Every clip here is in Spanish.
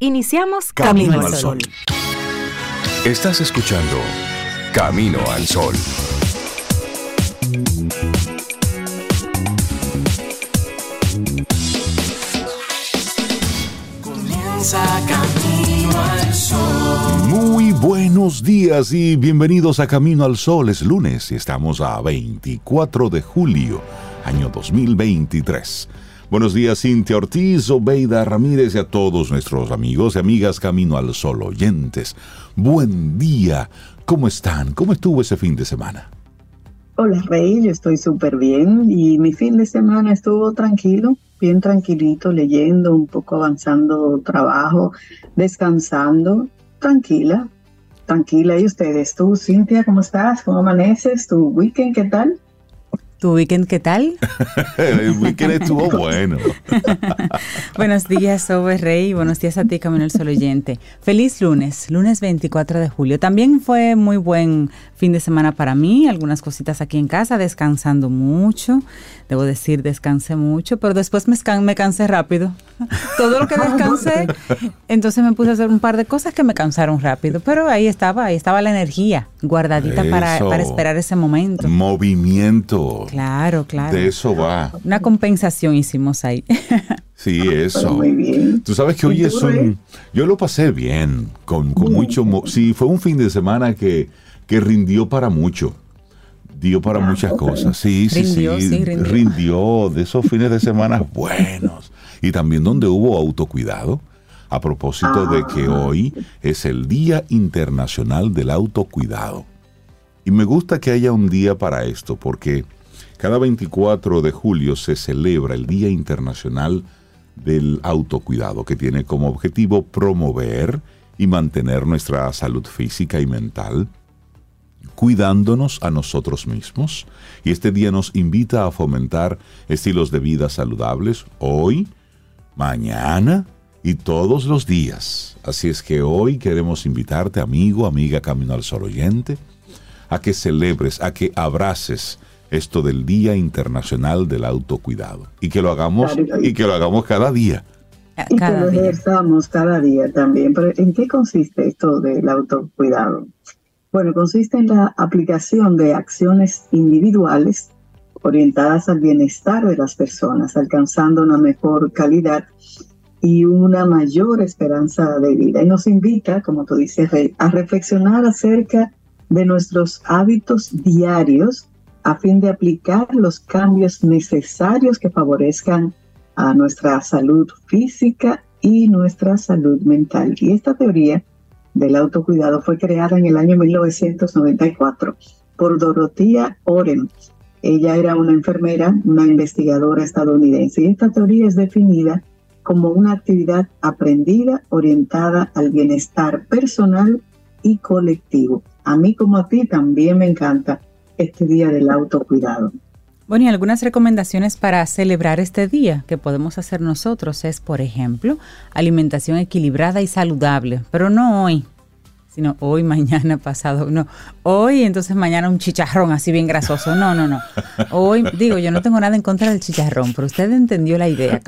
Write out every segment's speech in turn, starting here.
Iniciamos Camino, al Sol. Estás escuchando Camino al Sol. Comienza Camino al Sol. Muy buenos días y bienvenidos a Camino al Sol. Es lunes y estamos a 24 de julio, año 2023. Buenos días, Cintia Ortiz, Obeida Ramírez y a todos nuestros amigos y amigas Camino al Sol oyentes. Buen día. ¿Cómo están? ¿Cómo estuvo ese fin de semana? Hola, Rey. Yo estoy súper bien y mi fin de semana estuvo tranquilo, bien tranquilito, leyendo, un poco avanzando trabajo, descansando, tranquila, tranquila. ¿Y ustedes? ¿Tú, Cintia, cómo estás? ¿Cómo amaneces? ¿Tu weekend qué tal? ¿Tu weekend qué tal? El weekend estuvo bueno. Buenos días, Sobe Rey. Buenos días a ti, Camino al Sol oyente. Feliz lunes, lunes 24 de julio. También fue muy buen fin de semana para mí. Algunas cositas aquí en casa, descansando mucho. Debo decir, descansé mucho, pero después me, me cansé rápido. Todo lo que descansé, entonces me puse a hacer un par de cosas que me cansaron rápido. Pero ahí estaba, ahí estaba la energía guardadita para, para esperar ese momento. Movimiento. Claro, claro. De eso va. Una compensación hicimos ahí. Sí, eso. Muy bien. Tú sabes que hoy es un... Yo lo pasé bien, con, con mucho... Sí, fue un fin de semana que, que rindió para mucho. Dio para muchas cosas. Sí, sí, Rindió, sí. sí, rindió. rindió de esos fines de semana buenos. Y también donde hubo autocuidado. A propósito de que hoy es el Día Internacional del Autocuidado. Y me gusta que haya un día para esto, porque cada 24 de julio se celebra el Día Internacional del Autocuidado, que tiene como objetivo promover y mantener nuestra salud física y mental, cuidándonos a nosotros mismos. Y este día nos invita a fomentar estilos de vida saludables hoy, mañana y todos los días. Así es que hoy queremos invitarte, amigo, amiga Camino al Sol oyente, a que celebres, a que abraces esto del Día Internacional del Autocuidado y que lo hagamos y que lo hagamos cada día. Y que Cada lo día. ejerzamos cada día también. Pero ¿en qué consiste esto del autocuidado? Bueno, consiste en la aplicación de acciones individuales orientadas al bienestar de las personas, alcanzando una mejor calidad y una mayor esperanza de vida. Y nos invita, como tú dices, a reflexionar acerca de nuestros hábitos diarios a fin de aplicar los cambios necesarios que favorezcan a nuestra salud física y nuestra salud mental. Y esta teoría del autocuidado fue creada en el año 1994 por Dorothea Oren. Ella era una enfermera, una investigadora estadounidense, y esta teoría es definida como una actividad aprendida orientada al bienestar personal y colectivo. A mí como a ti también me encanta este día del autocuidado. Bueno, y algunas recomendaciones para celebrar este día que podemos hacer nosotros es, por ejemplo, alimentación equilibrada y saludable, pero no hoy, sino hoy, mañana, pasado, no. Hoy, entonces mañana un chicharrón así bien grasoso. No, no, no. Hoy, digo, yo no tengo nada en contra del chicharrón, pero usted entendió la idea.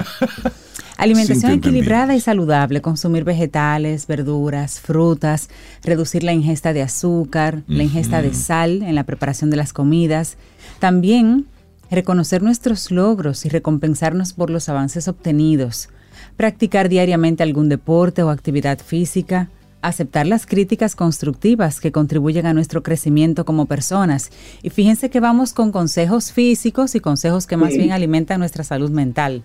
Alimentación Sí, equilibrada y saludable, consumir vegetales, verduras, frutas, reducir la ingesta de azúcar, la ingesta de sal en la preparación de las comidas. También reconocer nuestros logros y recompensarnos por los avances obtenidos. Practicar diariamente algún deporte o actividad física. Aceptar las críticas constructivas que contribuyen a nuestro crecimiento como personas. Y fíjense que vamos con consejos físicos y consejos que más Sí. bien alimentan nuestra salud mental.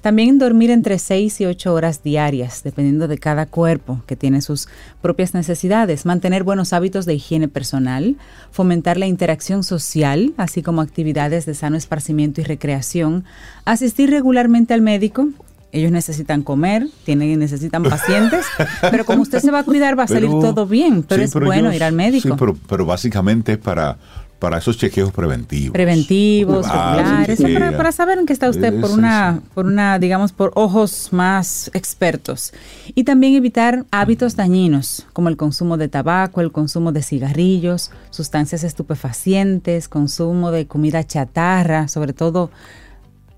También dormir entre 6 y 8 horas diarias, dependiendo de cada cuerpo, que tiene sus propias necesidades. Mantener buenos hábitos de higiene personal, fomentar la interacción social, así como actividades de sano esparcimiento y recreación. Asistir regularmente al médico. Ellos necesitan comer, tienen, necesitan pacientes, pero como usted se va a cuidar va a salir Pero- todo bien, pero sí, es bueno ir al médico. Sí, pero, pero básicamente es para, para esos chequeos preventivos. preventivos, regulares, para, saber en qué está usted por una, por una, digamos, por ojos más expertos. Y también evitar hábitos dañinos, como el consumo de tabaco, el consumo de cigarrillos, sustancias estupefacientes, consumo de comida chatarra, sobre todo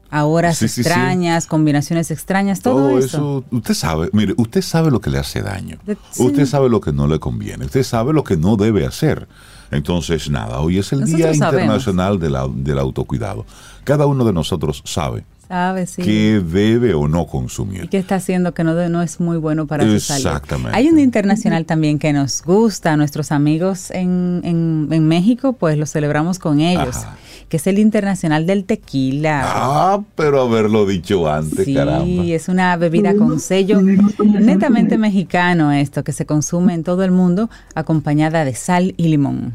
a horas Sí, sí, sí. extrañas, combinaciones extrañas, todo, eso. usted sabe, mire, usted sabe lo que le hace daño. Usted sabe lo que no le conviene. Usted sabe lo que no debe hacer. Entonces, nada, hoy es el Nosotros Día sabemos. Internacional de la- del Autocuidado. Cada uno de nosotros sabe ¿Sabes? Sí. qué debe o no y consumir. qué está haciendo que no, no es muy bueno para su salud. Exactamente. Hay un día internacional también que nos gusta, nuestros amigos en, en- en México, pues lo celebramos con ellos, Ajá. Que es el Internacional del Tequila. Ah, pero haberlo dicho antes, Sí, caramba. es una bebida con sello netamente mexicano esto, que se consume en todo el mundo acompañada de sal y limón.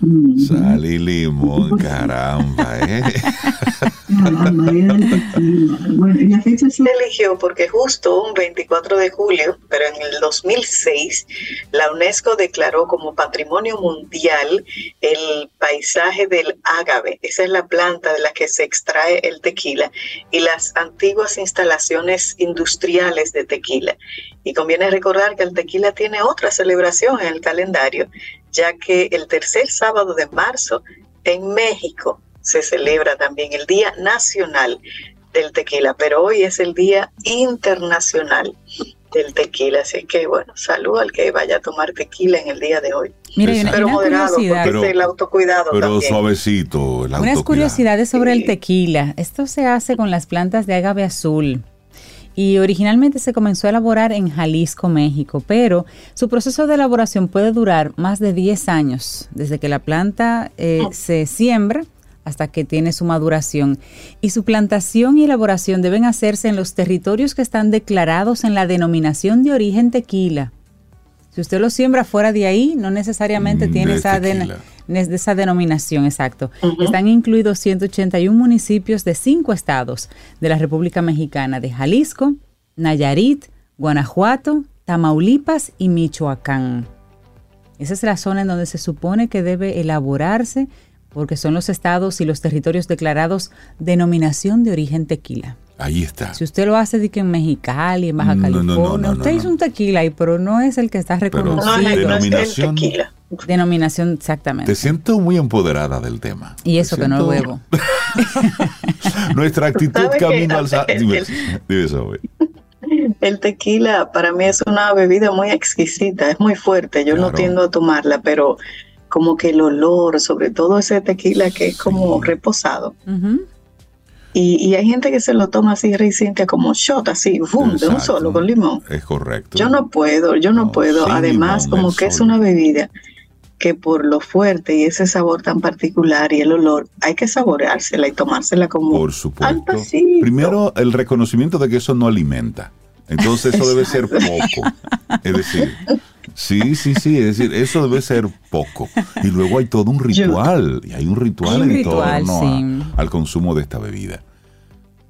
Mm. Sal y limón, caramba, ¿eh? Bueno, y la fecha se eligió porque justo un 24 de julio, pero en el 2006, la UNESCO declaró como patrimonio mundial el paisaje del ágave. Esa es la planta de la que se extrae el tequila y las antiguas instalaciones industriales de tequila. Y conviene recordar que el tequila tiene otra celebración en el calendario, ya que el tercer sábado de marzo en México se celebra también el Día Nacional del Tequila, pero hoy es el Día Internacional del Tequila, así que bueno, salud al que vaya a tomar tequila en el día de hoy. Mira, una, Pero una moderado, curiosidad. porque es el autocuidado Pero también. suavecito, el Unas curiosidades sobre el tequila. Esto se hace con las plantas de agave azul. Y originalmente se comenzó a elaborar en Jalisco, México, pero su proceso de elaboración puede durar más de 10 años, desde que la planta eh, se siembra hasta que tiene su maduración. Y su plantación y elaboración deben hacerse en los territorios que están declarados en la denominación de origen tequila. Si usted lo siembra fuera de ahí, no necesariamente Mm, tiene esa, de esa denominación, exacto. Están incluidos 181 municipios de cinco estados de la República Mexicana, de Jalisco, Nayarit, Guanajuato, Tamaulipas y Michoacán. Esa es la zona en donde se supone que debe elaborarse porque son los estados y los territorios declarados denominación de origen tequila. Ahí está. Si usted lo hace de que en Mexicali, en Baja No, no, no, California, no, no, usted no. hizo un tequila ahí, pero no es el que está Pero No, reconocido. es, no es el Denominación. tequila. Denominación exactamente. Te siento muy empoderada del tema. Y Te eso que no siento- bebo. Nuestra actitud ¿Sabe camino al sa- El- Dime, dime, Zoe. El tequila para mí es una bebida muy exquisita, es muy fuerte, yo Claro. no tiendo a tomarla, pero como que el olor, sobre todo ese tequila que es como Sí. reposado. Ujú. Y, y hay gente que se lo toma así, reciente, como shot, así, boom, de un solo, con limón. Es correcto. Yo no puedo, yo no, No, puedo. Además, limón, como que es una bebida que por lo fuerte y ese sabor tan particular y el olor, hay que saboreársela y tomársela como Por al supuesto. pasito. Primero, el reconocimiento de que eso no alimenta. Entonces, eso debe ser poco. Es decir, sí, sí, sí. Es decir, eso debe ser poco. Y luego hay todo un ritual. Y hay un ritual Hay un en ritual, torno a- al consumo de esta bebida.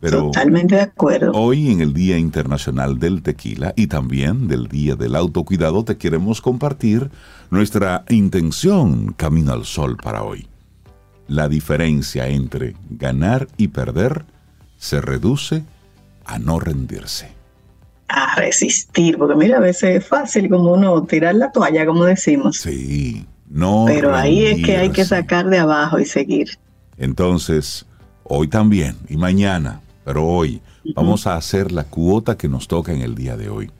Pero Totalmente de acuerdo. hoy, en el Día Internacional del Tequila y también del Día del Autocuidado, te queremos compartir nuestra intención Camino al Sol para hoy. La diferencia entre ganar y perder se reduce a no rendirse. a resistir, porque mira, a veces es fácil como uno tirar la toalla, como decimos, Sí, no pero ahí es que hay que sacar de abajo y seguir. Entonces, hoy también y mañana, pero hoy vamos a hacer la cuota que nos toca en el día de hoy.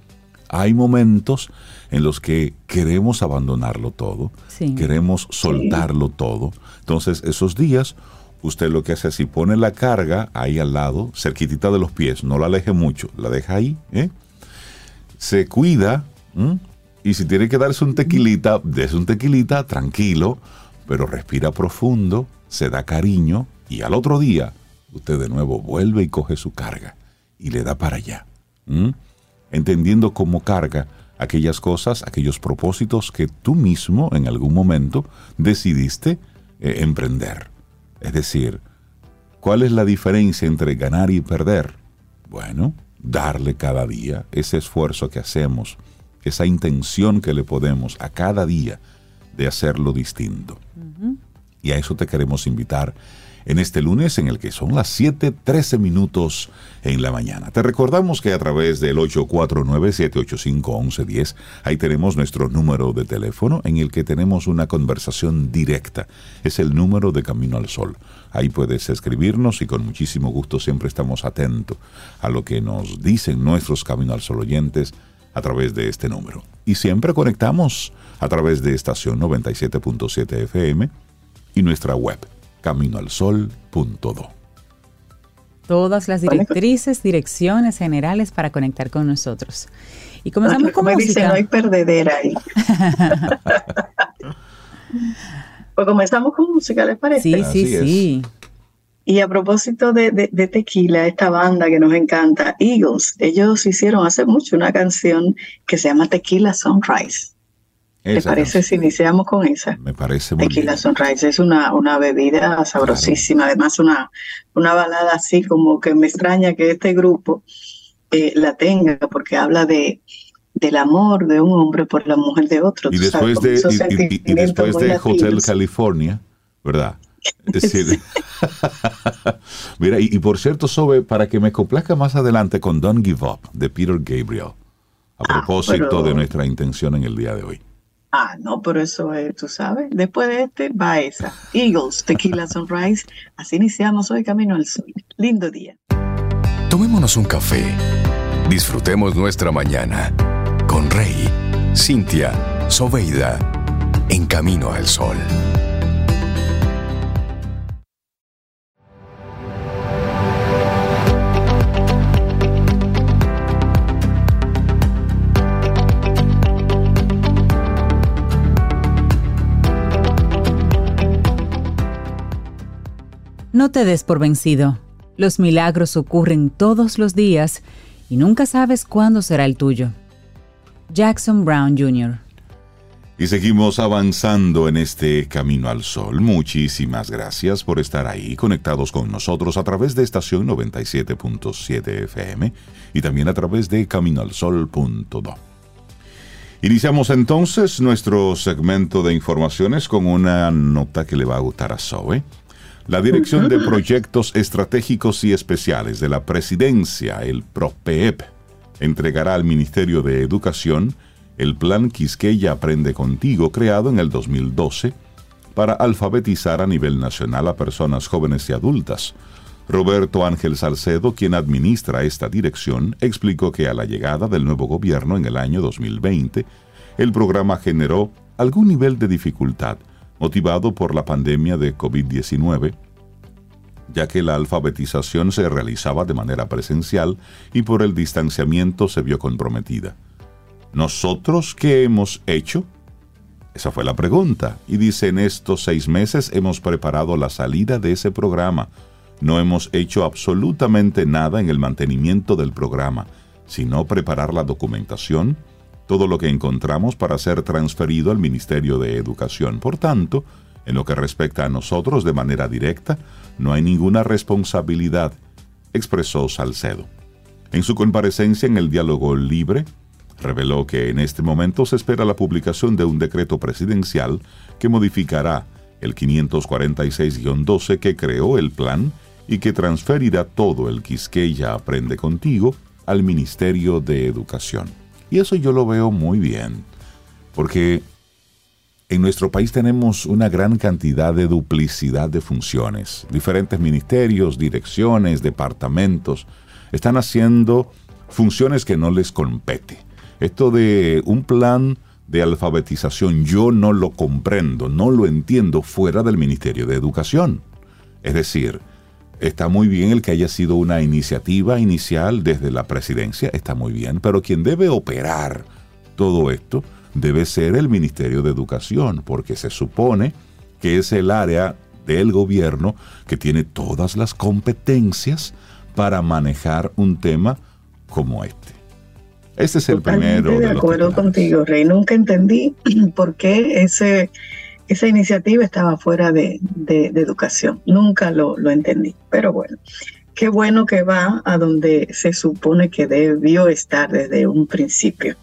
Hay momentos en los que queremos abandonarlo todo, Sí. queremos soltarlo todo. Entonces, esos días, usted lo que hace es si pone la carga ahí al lado, cerquitita de los pies, no la aleje mucho, la deja ahí, ¿eh? se cuida ¿m? y si tiene que darse un tequilita, dése un tequilita tranquilo, pero respira profundo, se da cariño y al otro día usted de nuevo vuelve y coge su carga y le da para allá. Entendiendo como carga aquellas cosas, aquellos propósitos que tú mismo en algún momento decidiste eh, emprender. Es decir, ¿cuál es la diferencia entre ganar y perder? Bueno, darle cada día ese esfuerzo que hacemos, esa intención que le podemos a cada día de hacerlo distinto. Y a eso te queremos invitar en este lunes en el que son las 7:13 minutos en la mañana. Te recordamos que a través del 849-785-1110, ahí tenemos nuestro número de teléfono en el que tenemos una conversación directa. Es el número de Camino al Sol. Ahí puedes escribirnos y con muchísimo gusto siempre estamos atentos a lo que nos dicen nuestros Camino al Sol oyentes a través de este número. Y siempre conectamos a través de estación 97.7 FM y nuestra web caminoalsol.do. Todas las directrices, direcciones generales para conectar con nosotros. Y comenzamos con música. Dice, no hay perdedera ahí. pues comenzamos con música, ¿les parece? Sí, sí, sí. Y a propósito de, tequila, esta banda que nos encanta, Eagles, ellos hicieron hace mucho una canción que se llama Tequila Sunrise. ¿Te parece si iniciamos con esa? Me parece muy Tequila Sunrise es una, una bebida sabrosísima, además una, una balada así como que me extraña que este grupo eh, la tenga porque habla de del amor de un hombre por la mujer de otro. Y después, de, y, después de Hotel California, ¿verdad? Es decir, mira, y, por cierto, Sobe, para que me complazca más adelante con Don't Give Up de Peter Gabriel, a ah, propósito de nuestra intención en el día de hoy. Ah, no, pero eso es, tú sabes. Después de este, va esa. Eagles, Tequila Sunrise. Así iniciamos hoy Camino al Sol. Lindo día. Tomémonos un café. Disfrutemos nuestra mañana con Rey, Cintia, Soveida, en Camino al Sol. No te des por vencido. Los milagros ocurren todos los días y nunca sabes cuándo será el tuyo. Jackson Brown Jr. Y seguimos avanzando en este camino al sol. Muchísimas gracias por estar ahí conectados con nosotros a través de estación 97.7 FM y también a través de caminoalsol.do. Iniciamos entonces nuestro segmento de informaciones con una nota que le va a gustar a Zoe. La Dirección de Proyectos Estratégicos y Especiales de la Presidencia, el PROPEP, entregará al Ministerio de Educación el Plan Quisqueya Aprende Contigo, creado en el 2012, para alfabetizar a nivel nacional a personas jóvenes y adultas. Roberto Ángel Salcedo, quien administra esta dirección, explicó que a la llegada del nuevo gobierno en el año 2020, el programa generó algún nivel de dificultad motivado por la pandemia de COVID-19, ya que la alfabetización se realizaba de manera presencial y por el distanciamiento se vio comprometida. ¿Nosotros qué hemos hecho? Esa fue la pregunta. Y dice, en estos seis meses hemos preparado la salida de ese programa. No hemos hecho absolutamente nada en el mantenimiento del programa, sino preparar la documentación, todo lo que encontramos para ser transferido al Ministerio de Educación. Por tanto, en lo que respecta a nosotros de manera directa, no hay ninguna responsabilidad, expresó Salcedo. En su comparecencia en el diálogo libre, reveló que en este momento se espera la publicación de un decreto presidencial que modificará el 546-12 que creó el plan y que transferirá todo el Quisqueya Aprende Contigo al Ministerio de Educación. Y eso yo lo veo muy bien, porque en nuestro país tenemos una gran cantidad de duplicidad de funciones. Diferentes ministerios, direcciones, departamentos están haciendo funciones que no les compete. Esto de un plan de alfabetización yo no lo comprendo, no lo entiendo fuera del Ministerio de Educación. Es decir, Está muy bien el que haya sido una iniciativa inicial desde la presidencia, está muy bien, pero quien debe operar todo esto debe ser el Ministerio de Educación, porque se supone que es el área del gobierno que tiene todas las competencias para manejar un tema como este. Este es el primero. De, de acuerdo contigo, Rey. Nunca entendí por qué ese esa iniciativa estaba fuera de, educación. Nunca lo, entendí, pero bueno, qué bueno que va a donde se supone que debió estar desde un principio.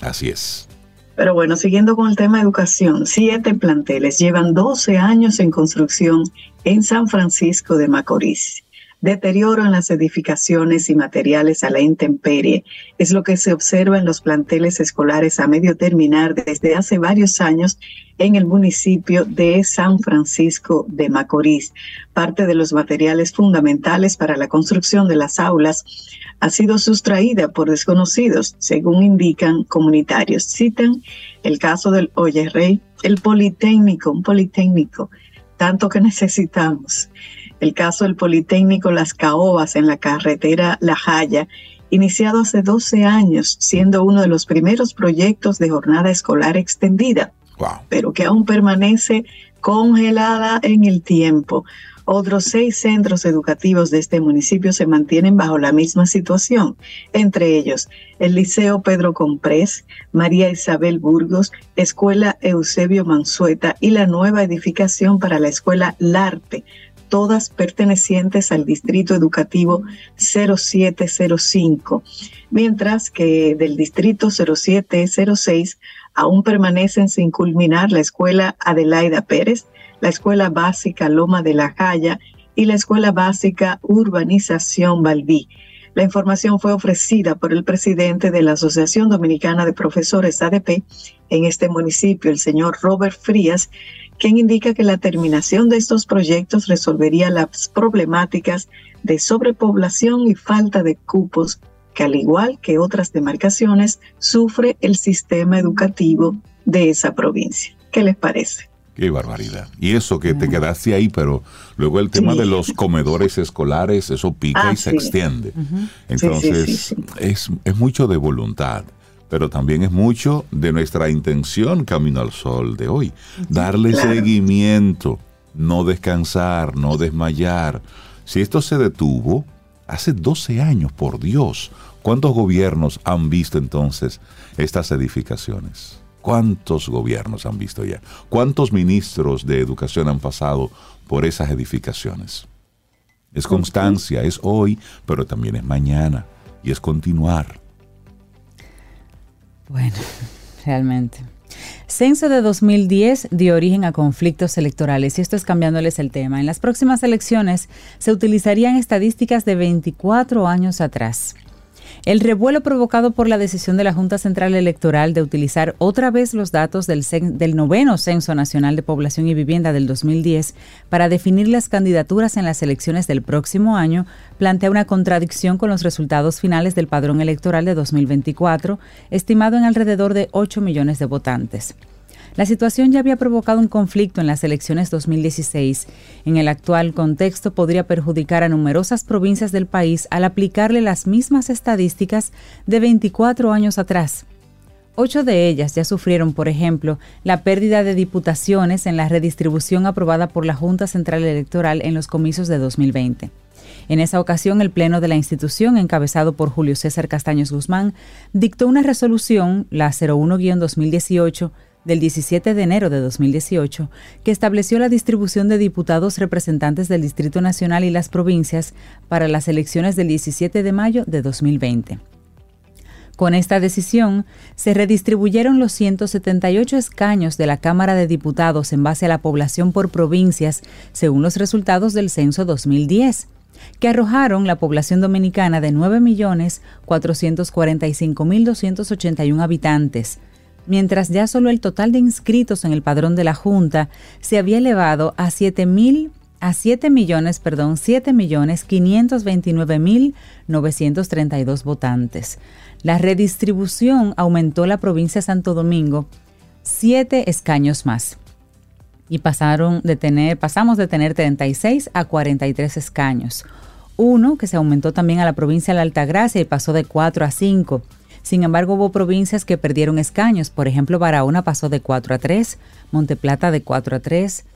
Así es. Pero bueno, siguiendo con el tema de educación, siete planteles llevan 12 años en construcción en San Francisco de Macorís deterioro en las edificaciones y materiales a la intemperie es lo que se observa en los planteles escolares a medio terminar desde hace varios años en el municipio de San Francisco de Macorís. Parte de los materiales fundamentales para la construcción de las aulas ha sido sustraída por desconocidos, según indican comunitarios. Citan el caso del Oye Rey, el Politécnico, un Politécnico, tanto que necesitamos el caso del Politécnico Las Caobas en la carretera La Jaya, iniciado hace 12 años, siendo uno de los primeros proyectos de jornada escolar extendida, pero que aún permanece congelada en el tiempo. Otros seis centros educativos de este municipio se mantienen bajo la misma situación, entre ellos el Liceo Pedro Comprés, María Isabel Burgos, Escuela Eusebio Mansueta y la nueva edificación para la Escuela Larte, todas pertenecientes al Distrito Educativo 0705, mientras que del Distrito 0706 aún permanecen sin culminar la Escuela Adelaida Pérez, la Escuela Básica Loma de la Jaya y la Escuela Básica Urbanización Valdí. La información fue ofrecida por el presidente de la Asociación Dominicana de Profesores ADP en este municipio, el señor Robert Frías, quien indica que la terminación de estos proyectos resolvería las problemáticas de sobrepoblación y falta de cupos que al igual que otras demarcaciones sufre el sistema educativo de esa provincia. ¿Qué les parece? Qué barbaridad. Y eso que te quedaste ahí, pero luego el tema de los comedores escolares, eso pica y ah, se extiende. Entonces, es, es mucho de voluntad pero también es mucho de nuestra intención Camino al Sol de hoy. Darle seguimiento, no descansar, no desmayar. Si esto se detuvo hace 12 años, por Dios, ¿cuántos gobiernos han visto entonces estas edificaciones? ¿Cuántos gobiernos han visto ya? ¿Cuántos ministros de educación han pasado por esas edificaciones? Es constancia, es hoy, pero también es mañana y es continuar. Bueno, realmente. Censo de 2010 dio origen a conflictos electorales y esto es cambiándoles el tema. En las próximas elecciones se utilizarían estadísticas de 24 años atrás. El revuelo provocado por la decisión de la Junta Central Electoral de utilizar otra vez los datos del, noveno Censo Nacional de Población y Vivienda del 2010 para definir las candidaturas en las elecciones del próximo año plantea una contradicción con los resultados finales del padrón electoral de 2024, estimado en alrededor de 8 millones de votantes. La situación ya había provocado un conflicto en las elecciones 2016. En el actual contexto podría perjudicar a numerosas provincias del país al aplicarle las mismas estadísticas de 24 años atrás. Ocho de ellas ya sufrieron, por ejemplo, la pérdida de diputaciones en la redistribución aprobada por la Junta Central Electoral en los comicios de 2020. En esa ocasión, el Pleno de la institución, encabezado por Julio César Castaños Guzmán, dictó una resolución, la 01-2018, del 17 de enero de 2018, que estableció la distribución de diputados representantes del Distrito Nacional y las provincias para las elecciones del 17 de mayo de 2020. Con esta decisión, se redistribuyeron los 178 escaños de la Cámara de Diputados en base a la población por provincias, según los resultados del censo 2010, que arrojaron la población dominicana de 9.445.281 habitantes, mientras ya solo el total de inscritos en el padrón de la Junta se había elevado a 7 mil a 7 millones, perdón, 7 millones 529 mil 932 votantes. La redistribución aumentó la provincia de Santo Domingo siete escaños más y pasaron de tener, pasamos de tener 36 a 43 escaños. Uno que se aumentó también a la provincia de la Altagracia y pasó de 4 a 5. Sin embargo, hubo provincias que perdieron escaños. Por ejemplo, Barahona pasó de 4 a 3, Monteplata de 4 a 3,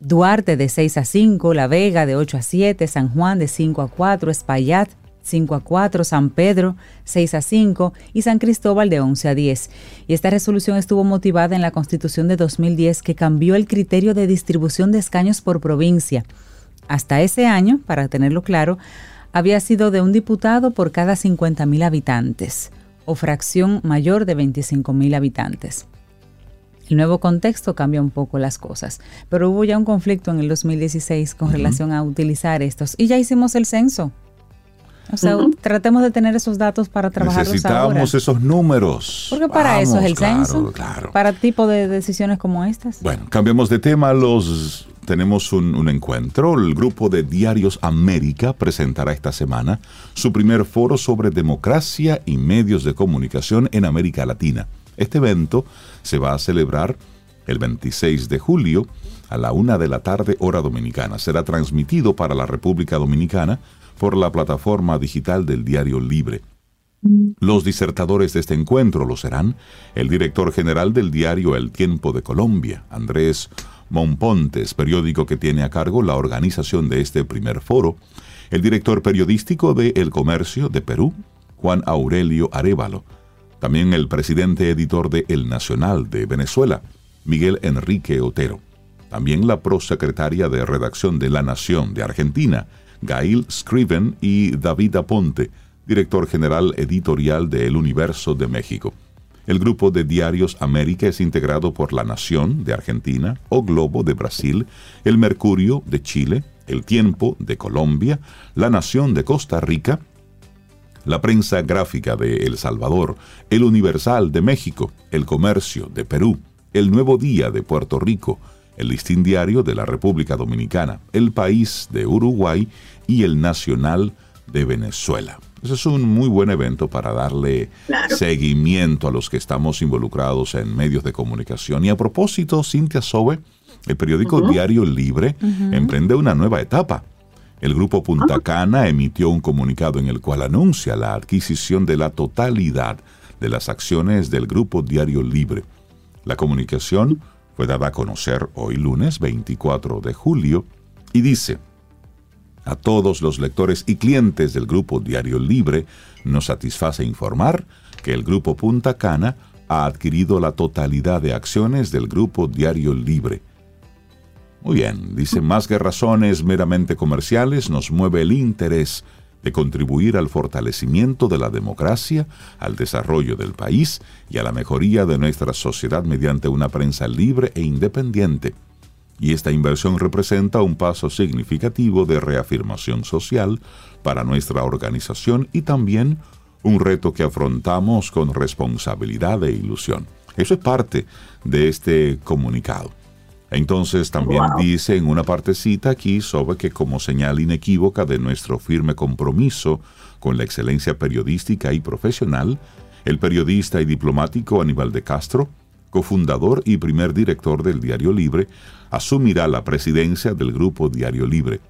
Duarte de 6 a 5, La Vega de 8 a 7, San Juan de 5 a 4, Espaillat 5 a 4, San Pedro 6 a 5 y San Cristóbal de 11 a 10. Y esta resolución estuvo motivada en la Constitución de 2010 que cambió el criterio de distribución de escaños por provincia. Hasta ese año, para tenerlo claro, había sido de un diputado por cada 50.000 habitantes o fracción mayor de 25.000 habitantes. El nuevo contexto cambia un poco las cosas, pero hubo ya un conflicto en el 2016 con relación a utilizar estos y ya hicimos el censo. O sea, tratemos de tener esos datos para trabajar Necesitamos esos números. Porque para eso es el censo. Para tipo de decisiones como estas. Bueno, cambiamos de tema. Los tenemos un, un, encuentro. El grupo de Diarios América presentará esta semana su primer foro sobre democracia y medios de comunicación en América Latina. Este evento se va a celebrar el 26 de julio a la una de la tarde hora dominicana. Será transmitido para la República Dominicana por la plataforma digital del Diario Libre. Los disertadores de este encuentro lo serán el director general del diario El Tiempo de Colombia, Andrés Monpontes, periódico que tiene a cargo la organización de este primer foro, el director periodístico de El Comercio de Perú, Juan Aurelio Arevalo, también el presidente editor de El Nacional de Venezuela, Miguel Enrique Otero, también la prosecretaria de redacción de La Nación de Argentina, Gail Scriven y David Aponte, director general editorial de El Universo de México. El grupo de diarios América es integrado por La Nación de Argentina, O Globo de Brasil, El Mercurio de Chile, El Tiempo de Colombia, La Nación de Costa Rica, la prensa gráfica de El Salvador, El Universal de México, El Comercio de Perú, El Nuevo Día de Puerto Rico, el Listín Diario de la República Dominicana, El País de Uruguay y el Nacional de Venezuela. Ese es un muy buen evento para darle seguimiento a los que estamos involucrados en medios de comunicación. Y a propósito, Cintia Sobe, el periódico Diario Libre emprende una nueva etapa. El grupo Punta Cana emitió un comunicado en el cual anuncia la adquisición de la totalidad de las acciones del grupo Diario Libre. La comunicación fue dada a conocer hoy lunes 24 de julio y dice, a todos los lectores y clientes del grupo Diario Libre, nos satisface informar que el grupo Punta Cana ha adquirido la totalidad de acciones del grupo Diario Libre. Muy bien, dice, más que razones meramente comerciales, nos mueve el interés de contribuir al fortalecimiento de la democracia, al desarrollo del país y a la mejoría de nuestra sociedad mediante una prensa libre e independiente y esta inversión representa un paso significativo de reafirmación social para nuestra organización y también un reto que afrontamos con responsabilidad e ilusión. Eso es parte de este comunicado. Entonces también dice en una partecita aquí sobre que como señal inequívoca de nuestro firme compromiso con la excelencia periodística y profesional, el periodista y diplomático Aníbal de Castro, cofundador y primer director del Diario Libre, asumirá la presidencia del Grupo Diario Libre.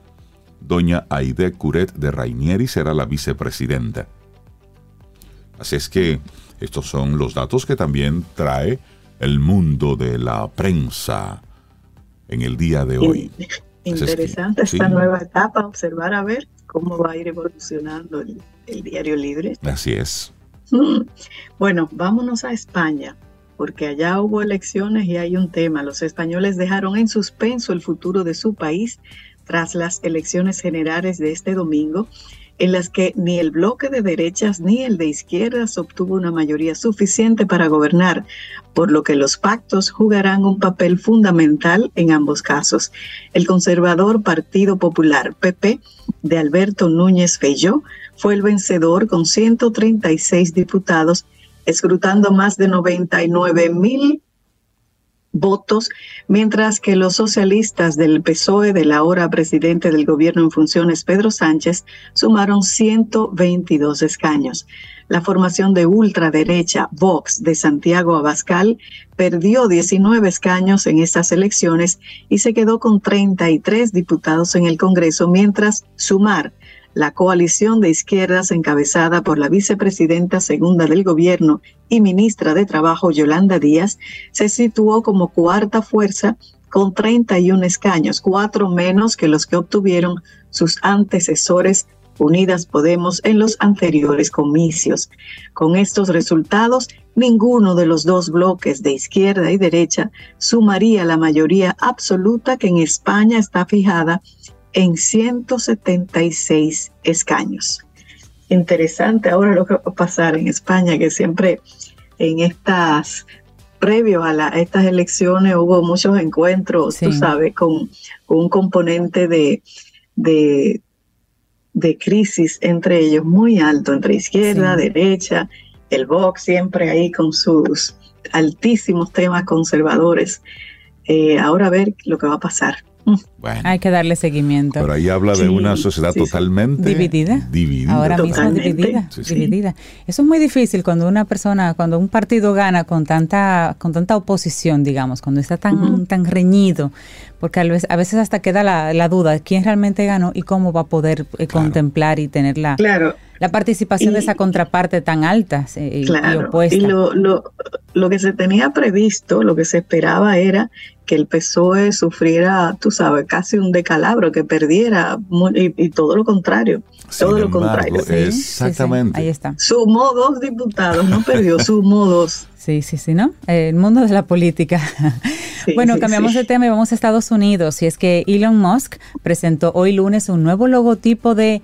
Doña Aide Curet de Rainieri será la vicepresidenta. Así es que estos son los datos que también trae el mundo de la prensa en el día de hoy. Interesante esta nueva etapa, observar a ver cómo va a ir evolucionando el, el diario libre. Así es. Bueno, vámonos a España porque allá hubo elecciones y hay un tema. Los españoles dejaron en suspenso el futuro de su país tras las elecciones generales de este domingo, en las que ni el bloque de derechas ni el de izquierdas obtuvo una mayoría suficiente para gobernar, por lo que los pactos jugarán un papel fundamental en ambos casos. El conservador Partido Popular, PP, de Alberto Núñez Feyó, fue el vencedor con 136 diputados escrutando más de 99 mil votos, mientras que los socialistas del PSOE del ahora presidente del gobierno en funciones, Pedro Sánchez, sumaron 122 escaños. La formación de ultraderecha Vox de Santiago Abascal perdió 19 escaños en estas elecciones y se quedó con 33 diputados en el Congreso, mientras Sumar la coalición de izquierdas encabezada por la vicepresidenta segunda del gobierno y ministra de Trabajo Yolanda Díaz se situó como cuarta fuerza con 31 escaños, cuatro menos que los que obtuvieron sus antecesores Unidas Podemos en los anteriores comicios. Con estos resultados, ninguno de los dos bloques de izquierda y derecha sumaría la mayoría absoluta que en España está fijada en 176 escaños. Interesante ahora lo que va a pasar en España, que siempre en estas previo a, estas elecciones hubo muchos encuentros, tú sabes, con, un componente de, de, crisis entre ellos muy alto, entre izquierda, derecha, el Vox siempre ahí con sus altísimos temas conservadores. Eh, ahora a ver lo que va a pasar. Hay que darle seguimiento. Pero ahí habla de una sociedad totalmente dividida. dividida. Ahora mismo dividida, dividida. Eso es muy difícil cuando una persona, cuando un partido gana con tanta, con tanta oposición, digamos, cuando está tan, tan reñido, porque a veces, a veces hasta queda la, la, duda quién realmente ganó y cómo va a poder eh, contemplar y tener la, la participación de esa contraparte tan alta eh, y opuesta. Y lo, lo, lo que se tenía previsto, lo que se esperaba era que el PSOE sufriera, tú sabes, casi un decalabro, que perdiera, y, todo lo contrario, todo lo contrario. exactamente. ahí está. Sumó dos diputados, no perdió, sumó dos. Sí, sí, sí, ¿no? El mundo de la política. bueno, cambiamos de tema y vamos a Estados Unidos. Y es que Elon Musk presentó hoy lunes un nuevo logotipo de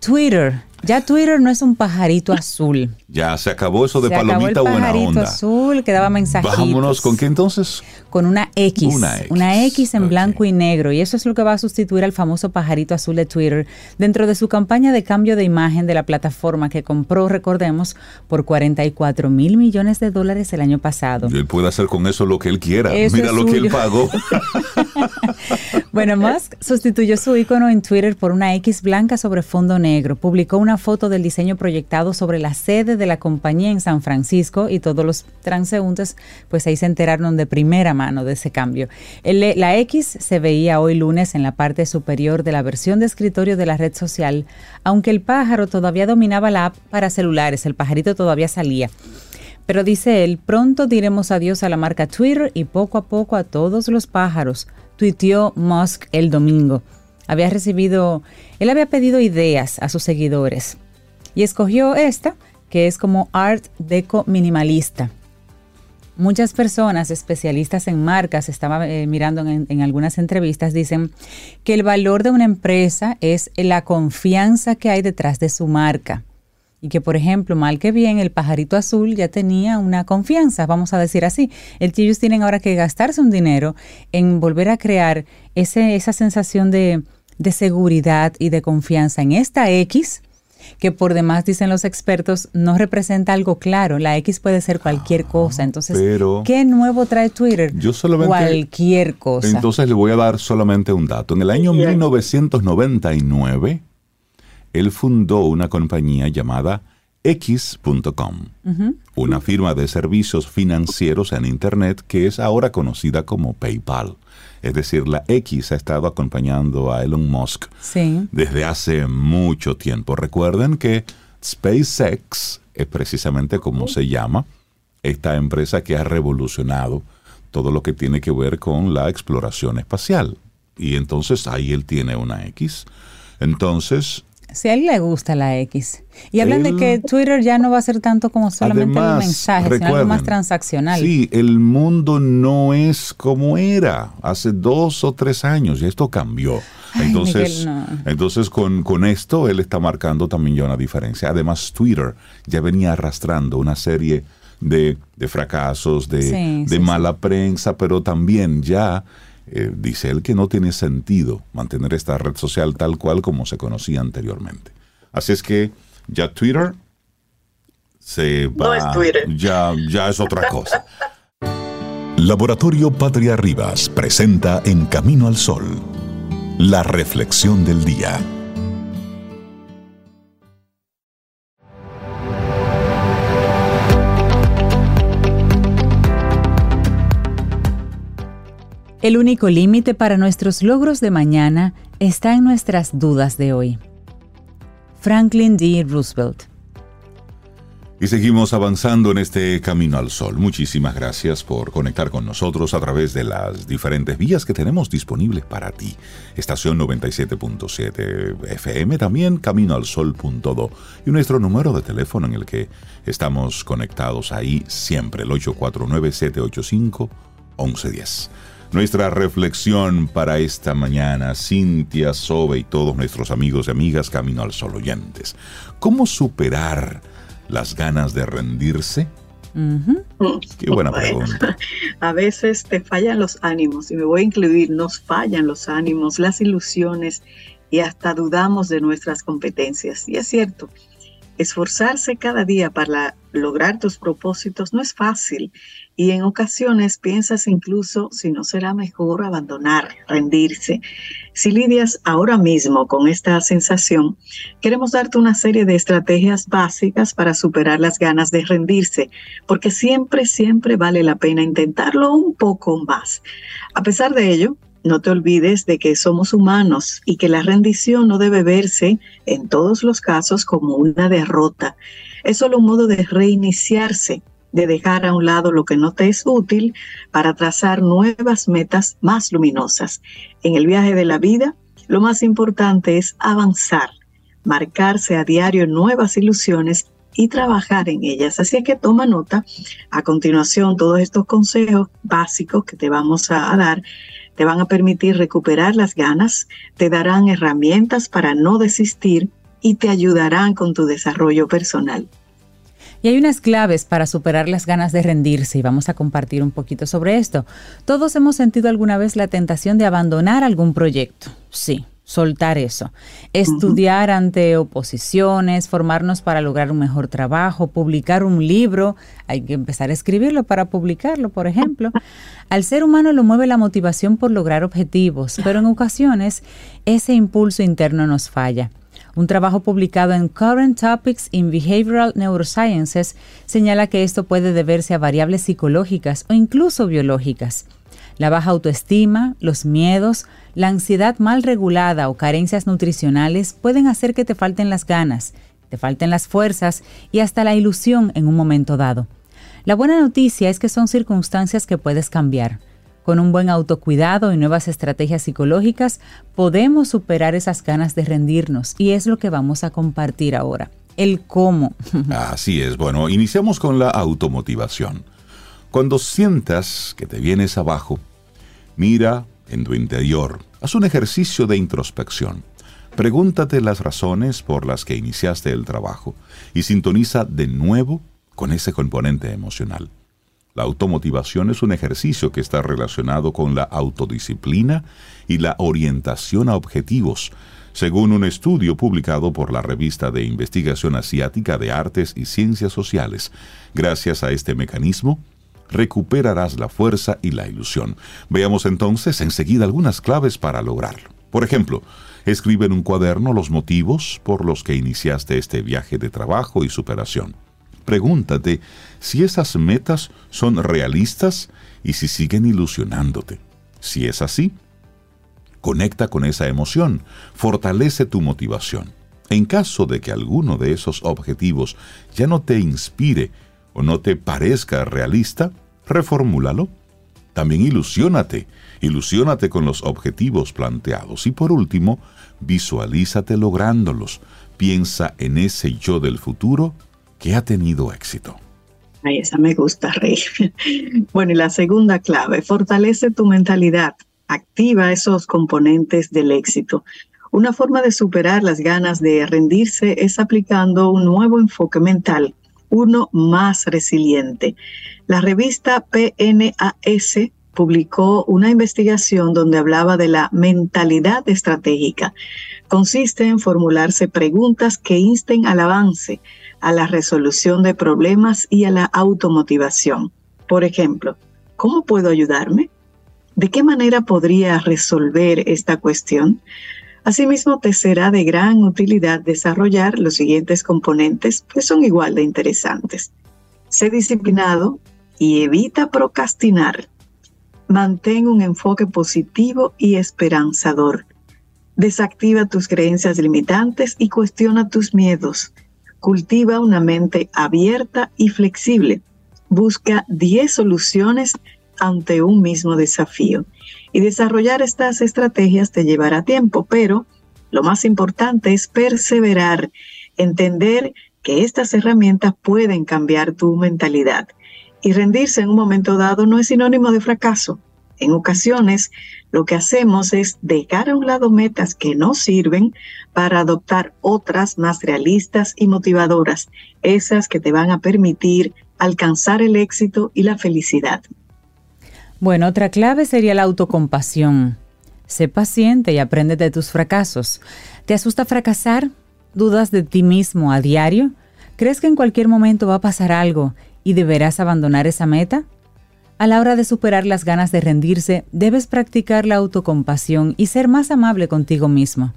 Twitter ya Twitter no es un pajarito azul. Ya se acabó eso de palomita acabó el pajarito azul que daba mensajitos. Vámonos, ¿con qué entonces? Con una X. Una X. en blanco y negro. Y eso es lo que va a sustituir al famoso pajarito azul de Twitter dentro de su campaña de cambio de imagen de la plataforma que compró, recordemos, por 44 mil millones de dólares el año pasado. Y él puede hacer con eso lo que él quiera. Mira lo que él pagó. bueno, Musk sustituyó su icono en Twitter por una X blanca sobre fondo negro. Publicó una foto del diseño proyectado sobre la sede de la compañía en San Francisco y todos los transeúntes pues ahí se enteraron de primera mano de ese cambio. la X se veía hoy lunes en la parte superior de la versión de escritorio de la red social, aunque el pájaro todavía dominaba la app para celulares, el pajarito todavía salía. Pero dice él, pronto diremos adiós a la marca Twitter y poco a poco a todos los pájaros, tuiteó Musk el domingo había recibido, él había pedido ideas a sus seguidores y escogió esta, que es como art deco minimalista. Muchas personas especialistas en marcas, estaba eh, mirando en, algunas entrevistas, dicen que el valor de una empresa es la confianza que hay detrás de su marca. Y que, por ejemplo, mal que bien, el pajarito azul ya tenía una confianza, vamos a decir así. El ellos tienen ahora que gastarse un dinero en volver a crear ese, esa sensación de, de seguridad y de confianza en esta X, que por demás dicen los expertos no representa algo claro. La X puede ser cualquier ah, cosa. Entonces, ¿qué nuevo trae Twitter? Yo solamente, cualquier cosa. Entonces le voy a dar solamente un dato. En el año 1999, él fundó una compañía llamada X.com, una firma de servicios financieros en Internet que es ahora conocida como PayPal. Es decir, la X ha estado acompañando a Elon Musk desde hace mucho tiempo. Recuerden que SpaceX es precisamente como se llama esta empresa que ha revolucionado todo lo que tiene que ver con la exploración espacial. Y entonces ahí él tiene una X. Entonces, si a él le gusta la X. Y hablan de que Twitter ya no va a ser tanto como solamente un mensaje, sino algo más transaccional. Sí, el mundo no es como era hace dos o tres años y esto cambió. entonces, entonces con, con, esto él está marcando también ya una diferencia. Además, Twitter ya venía arrastrando una serie de, de fracasos, de, de mala prensa, pero también ya eh, dice él que no tiene sentido mantener esta red social tal cual como se conocía anteriormente. Así es que ya Twitter se va. es Twitter. Ya, ya es otra cosa. Laboratorio Patria Rivas presenta En Camino al Sol, la reflexión del día. El único límite para nuestros logros de mañana está en nuestras dudas de hoy. Franklin D. Roosevelt. Y seguimos avanzando en este camino al sol. Muchísimas gracias por conectar con nosotros a través de las diferentes vías que tenemos disponibles para ti. Estación 97.7 FM, también caminoalsol.do y nuestro número de teléfono en el que estamos conectados ahí siempre, el 849-785-1110. Nuestra reflexión para esta mañana, Cintia, Sobe y todos nuestros amigos y amigas Camino al Sol oyentes. ¿Cómo superar las ganas de rendirse Qué buena pregunta. A veces te fallan los ánimos, y me voy a incluir, nos fallan los ánimos, las ilusiones y hasta dudamos de nuestras competencias. Y es cierto, esforzarse cada día para lograr tus propósitos no es fácil y en ocasiones piensas incluso si no será mejor abandonar, rendirse. Si lidias ahora mismo con esta sensación, queremos darte una serie de estrategias básicas para superar las ganas de rendirse, porque siempre, siempre vale la pena intentarlo un poco más. A pesar de ello, no te olvides de que somos humanos y que la rendición no debe verse en todos los casos como una derrota. Es solo un modo de reiniciarse de dejar a un lado lo que no te es útil para trazar nuevas metas más luminosas. En el viaje de la vida, lo más importante es avanzar, marcarse a diario nuevas ilusiones y trabajar en ellas. Así que toma nota. A continuación, todos estos consejos básicos que te vamos a dar te van a permitir recuperar las ganas, te darán herramientas para no desistir y te ayudarán con tu desarrollo personal. Y hay unas claves para superar las ganas de rendirse y vamos a compartir un poquito sobre esto. Todos hemos sentido alguna vez la tentación de abandonar algún proyecto. Sí, soltar eso. Estudiar ante oposiciones, formarnos para lograr un mejor trabajo, publicar un libro. Hay que empezar a escribirlo para publicarlo, por ejemplo. Al ser humano lo mueve la motivación por lograr objetivos, pero en ocasiones ese impulso interno nos falla. Un trabajo publicado en Current Topics in Behavioral Neurosciences señala que esto puede deberse a variables psicológicas o incluso biológicas. La baja autoestima, los miedos, la ansiedad mal regulada o carencias nutricionales pueden hacer que te falten las ganas, te falten las fuerzas y hasta la ilusión en un momento dado. La buena noticia es que son circunstancias que puedes cambiar. Con un buen autocuidado y nuevas estrategias psicológicas podemos superar esas ganas de rendirnos y es lo que vamos a compartir ahora. El cómo. Así es. Bueno, iniciamos con la automotivación. Cuando sientas que te vienes abajo, mira en tu interior, haz un ejercicio de introspección. Pregúntate las razones por las que iniciaste el trabajo y sintoniza de nuevo con ese componente emocional. La automotivación es un ejercicio que está relacionado con la autodisciplina y la orientación a objetivos, según un estudio publicado por la revista de investigación asiática de artes y ciencias sociales. Gracias a este mecanismo, recuperarás la fuerza y la ilusión. Veamos entonces enseguida algunas claves para lograrlo. Por ejemplo, escribe en un cuaderno los motivos por los que iniciaste este viaje de trabajo y superación. Pregúntate si esas metas son realistas y si siguen ilusionándote. Si es así, conecta con esa emoción, fortalece tu motivación. En caso de que alguno de esos objetivos ya no te inspire o no te parezca realista, reformúlalo. También ilusiónate, ilusiónate con los objetivos planteados. Y por último, visualízate lográndolos. Piensa en ese yo del futuro que ha tenido éxito. Ay, esa me gusta, Rey. Bueno, y la segunda clave, fortalece tu mentalidad, activa esos componentes del éxito. Una forma de superar las ganas de rendirse es aplicando un nuevo enfoque mental, uno más resiliente. La revista PNAS publicó una investigación donde hablaba de la mentalidad estratégica. Consiste en formularse preguntas que insten al avance, a la resolución de problemas y a la automotivación. Por ejemplo, ¿cómo puedo ayudarme? ¿De qué manera podría resolver esta cuestión? Asimismo, te será de gran utilidad desarrollar los siguientes componentes, que son igual de interesantes. Sé disciplinado y evita procrastinar. Mantén un enfoque positivo y esperanzador. Desactiva tus creencias limitantes y cuestiona tus miedos. Cultiva una mente abierta y flexible. Busca 10 soluciones ante un mismo desafío. Y desarrollar estas estrategias te llevará tiempo, pero lo más importante es perseverar, entender que estas herramientas pueden cambiar tu mentalidad. Y rendirse en un momento dado no es sinónimo de fracaso, En ocasiones, lo que hacemos es dejar a un lado metas que no sirven para adoptar otras más realistas y motivadoras, esas que te van a permitir alcanzar el éxito y la felicidad. Bueno, otra clave sería la autocompasión. Sé paciente y aprende de tus fracasos. ¿Te asusta fracasar? ¿Dudas de ti mismo a diario? ¿Crees que en cualquier momento va a pasar algo y deberás abandonar esa meta? A la hora de superar las ganas de rendirse, debes practicar la autocompasión y ser más amable contigo mismo.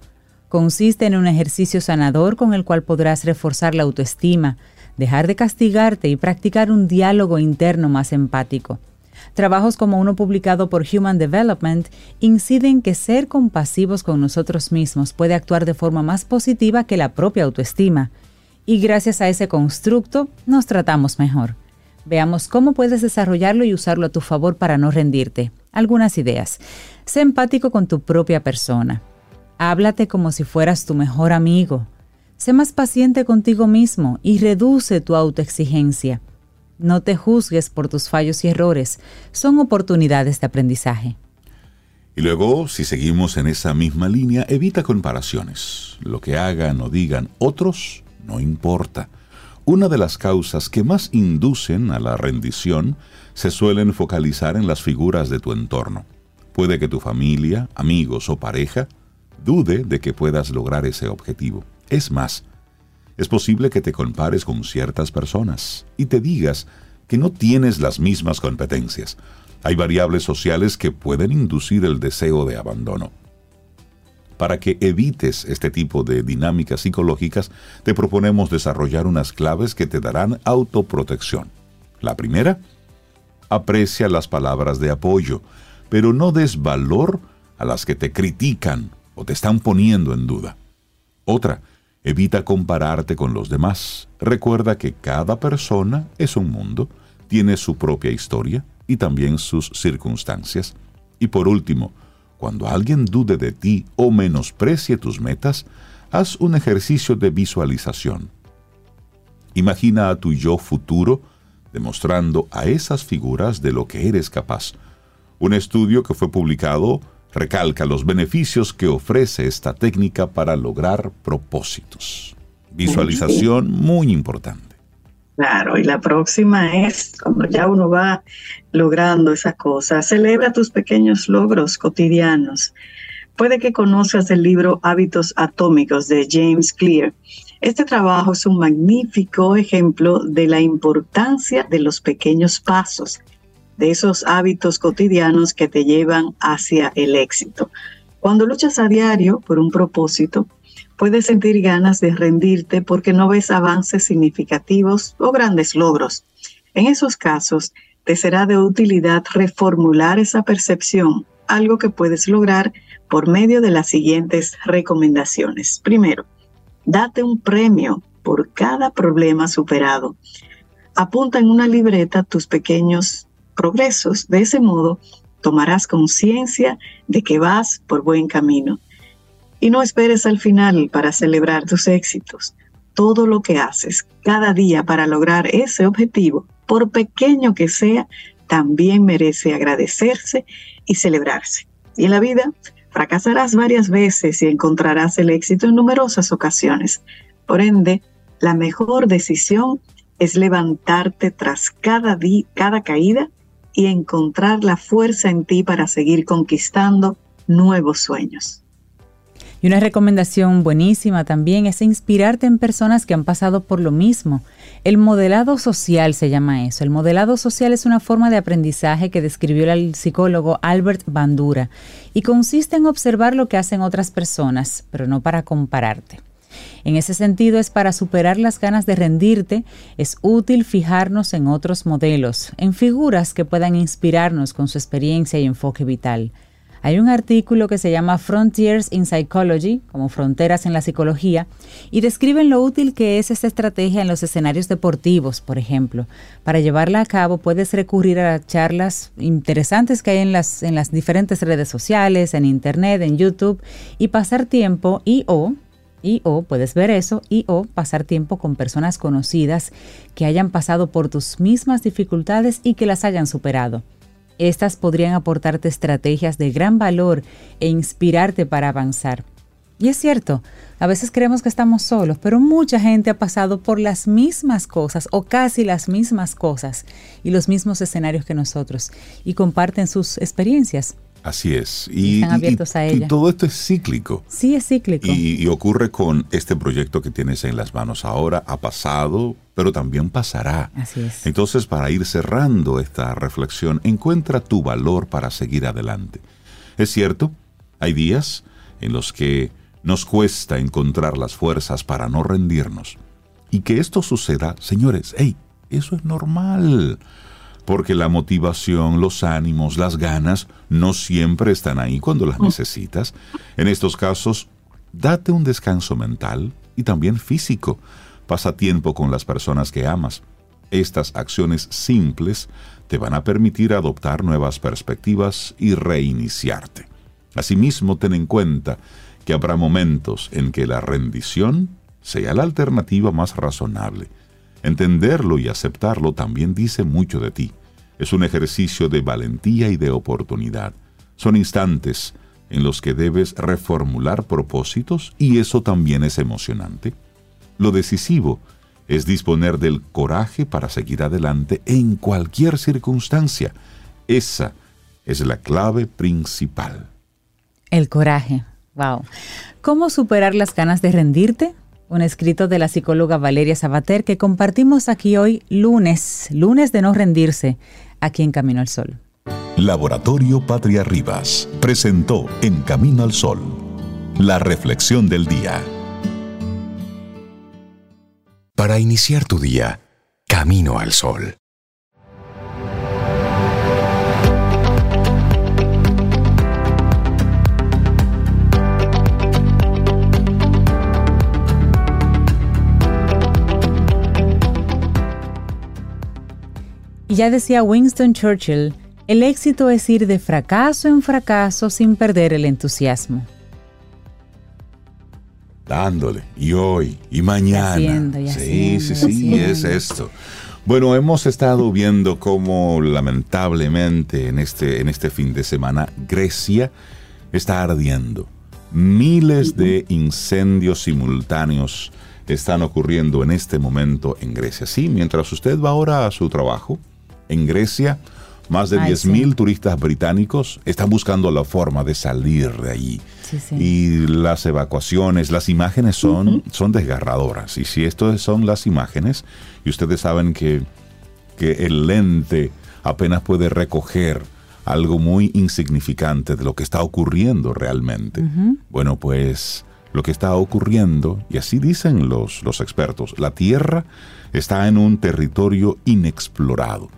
Consiste en un ejercicio sanador con el cual podrás reforzar la autoestima, dejar de castigarte y practicar un diálogo interno más empático. Trabajos como uno publicado por Human Development inciden que ser compasivos con nosotros mismos puede actuar de forma más positiva que la propia autoestima, y gracias a ese constructo nos tratamos mejor. Veamos cómo puedes desarrollarlo y usarlo a tu favor para no rendirte. Algunas ideas. Sé empático con tu propia persona. Háblate como si fueras tu mejor amigo. Sé más paciente contigo mismo y reduce tu autoexigencia. No te juzgues por tus fallos y errores. Son oportunidades de aprendizaje. Y luego, si seguimos en esa misma línea, evita comparaciones. Lo que hagan o digan otros no importa. Una de las causas que más inducen a la rendición se suelen focalizar en las figuras de tu entorno. Puede que tu familia, amigos o pareja dude de que puedas lograr ese objetivo. Es más, es posible que te compares con ciertas personas y te digas que no tienes las mismas competencias. Hay variables sociales que pueden inducir el deseo de abandono. Para que evites este tipo de dinámicas psicológicas, te proponemos desarrollar unas claves que te darán autoprotección. La primera, aprecia las palabras de apoyo, pero no des valor a las que te critican o te están poniendo en duda. Otra, Evita compararte con los demás. Recuerda que cada persona es un mundo, tiene su propia historia y también sus circunstancias. Y por último, cuando alguien dude de ti o menosprecie tus metas, haz un ejercicio de visualización. Imagina a tu yo futuro demostrando a esas figuras de lo que eres capaz. Un estudio que fue publicado recalca los beneficios que ofrece esta técnica para lograr propósitos. Visualización muy importante. Claro, y la próxima es cuando ya uno va logrando esa cosa, celebra tus pequeños logros cotidianos. Puede que conozcas el libro Hábitos Atómicos de James Clear. Este trabajo es un magnífico ejemplo de la importancia de los pequeños pasos de esos hábitos cotidianos que te llevan hacia el éxito. Cuando luchas a diario por un propósito, puedes sentir ganas de rendirte porque no ves avances significativos o grandes logros. En esos casos, te será de utilidad reformular esa percepción, algo que puedes lograr por medio de las siguientes recomendaciones. Primero, date un premio por cada problema superado. Apunta en una libreta tus pequeños progresos. De ese modo, tomarás conciencia de que vas por buen camino. Y no esperes al final para celebrar tus éxitos. Todo lo que haces cada día para lograr ese objetivo, por pequeño que sea, también merece agradecerse y celebrarse. Y en la vida, fracasarás varias veces y encontrarás el éxito en numerosas ocasiones. Por ende, la mejor decisión es levantarte tras cada, cada caída y encontrar la fuerza en ti para seguir conquistando nuevos sueños. Y una recomendación buenísima también es inspirarte en personas que han pasado por lo mismo. El modelado social se llama eso. El modelado social es una forma de aprendizaje que describió el psicólogo Albert Bandura y consiste en observar lo que hacen otras personas, pero no para compararte. En ese sentido es para superar las ganas de rendirte, es útil fijarnos en otros modelos, en figuras que puedan inspirarnos con su experiencia y enfoque vital. Hay un artículo que se llama Frontiers in Psychology, como fronteras en la psicología, y describen lo útil que es esta estrategia en los escenarios deportivos, por ejemplo. Para llevarla a cabo puedes recurrir a charlas interesantes que hay en las, en las diferentes redes sociales, en Internet, en YouTube, y pasar tiempo y o y o puedes ver eso y o pasar tiempo con personas conocidas que hayan pasado por tus mismas dificultades y que las hayan superado. Estas podrían aportarte estrategias de gran valor e inspirarte para avanzar. Y es cierto, a veces creemos que estamos solos, pero mucha gente ha pasado por las mismas cosas o casi las mismas cosas y los mismos escenarios que nosotros y comparten sus experiencias. Así es. Y, todo esto es cíclico. Sí, es cíclico. Y, ocurre con este proyecto que tienes en las manos ahora. Ha pasado, pero también pasará. Así es. Entonces, para ir cerrando esta reflexión, encuentra tu valor para seguir adelante. Es cierto, hay días en los que nos cuesta encontrar las fuerzas para no rendirnos. Y que esto suceda, señores, hey, eso es normal porque la motivación, los ánimos, las ganas no siempre están ahí cuando las necesitas. En estos casos, date un descanso mental y también físico. Pasa tiempo con las personas que amas. Estas acciones simples te van a permitir adoptar nuevas perspectivas y reiniciarte. Asimismo, ten en cuenta que habrá momentos en que la rendición sea la alternativa más razonable Entenderlo y aceptarlo también dice mucho de ti. Es un ejercicio de valentía y de oportunidad. Son instantes en los que debes reformular propósitos y eso también es emocionante. Lo decisivo es disponer del coraje para seguir adelante en cualquier circunstancia. Esa es la clave principal. El coraje. Wow. ¿Cómo superar las ganas de rendirte? Un escrito de la psicóloga Valeria Sabater que compartimos aquí hoy lunes, lunes de no rendirse, aquí en Camino al Sol. Laboratorio Patria Rivas presentó En Camino al Sol, la reflexión del día. Para iniciar tu día, Camino al Sol. Y ya decía Winston Churchill, el éxito es ir de fracaso en fracaso sin perder el entusiasmo. Dándole, y hoy, y mañana. sí, sí, sí, es esto. Bueno, hemos estado viendo cómo lamentablemente en este, en este fin de semana Grecia está ardiendo. Miles de incendios simultáneos están ocurriendo en este momento en Grecia. Sí, mientras usted va ahora a su trabajo, en Grecia, más de 10.000 turistas británicos están buscando la forma de salir de allí. Y las evacuaciones, las imágenes son, son desgarradoras. Y si estas son las imágenes, y ustedes saben que, que el lente apenas puede recoger algo muy insignificante de lo que está ocurriendo realmente. Bueno, pues lo que está ocurriendo, y así dicen los, los expertos, la Tierra está en un territorio inexplorado.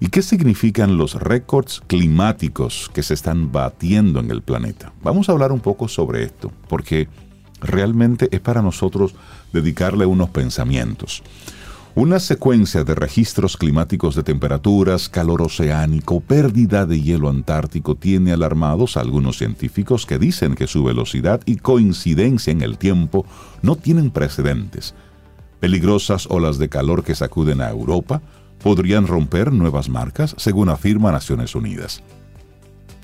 ¿Y qué significan los récords climáticos que se están batiendo en el planeta? Vamos a hablar un poco sobre esto, porque realmente es para nosotros dedicarle unos pensamientos. Una secuencia de registros climáticos de temperaturas, calor oceánico, pérdida de hielo antártico tiene alarmados a algunos científicos que dicen que su velocidad y coincidencia en el tiempo no tienen precedentes. Peligrosas olas de calor que sacuden a Europa podrían romper nuevas marcas, según afirma Naciones Unidas.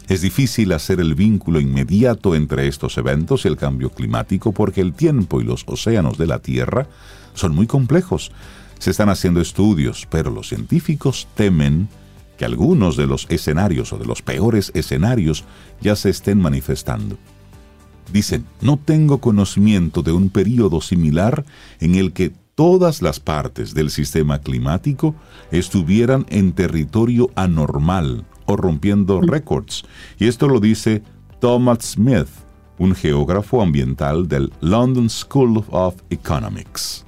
Es difícil hacer el vínculo inmediato entre estos eventos y el cambio climático porque el tiempo y los océanos de la Tierra son muy complejos. Se están haciendo estudios, pero los científicos temen que algunos de los escenarios o de los peores escenarios ya se estén manifestando. Dicen, no tengo conocimiento de un periodo similar en el que todas las partes del sistema climático estuvieran en territorio anormal o rompiendo mm. récords. Y esto lo dice Thomas Smith, un geógrafo ambiental del London School of Economics.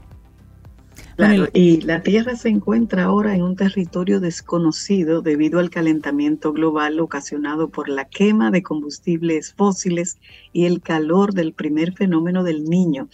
Claro, y la Tierra se encuentra ahora en un territorio desconocido debido al calentamiento global ocasionado por la quema de combustibles fósiles y el calor del primer fenómeno del niño,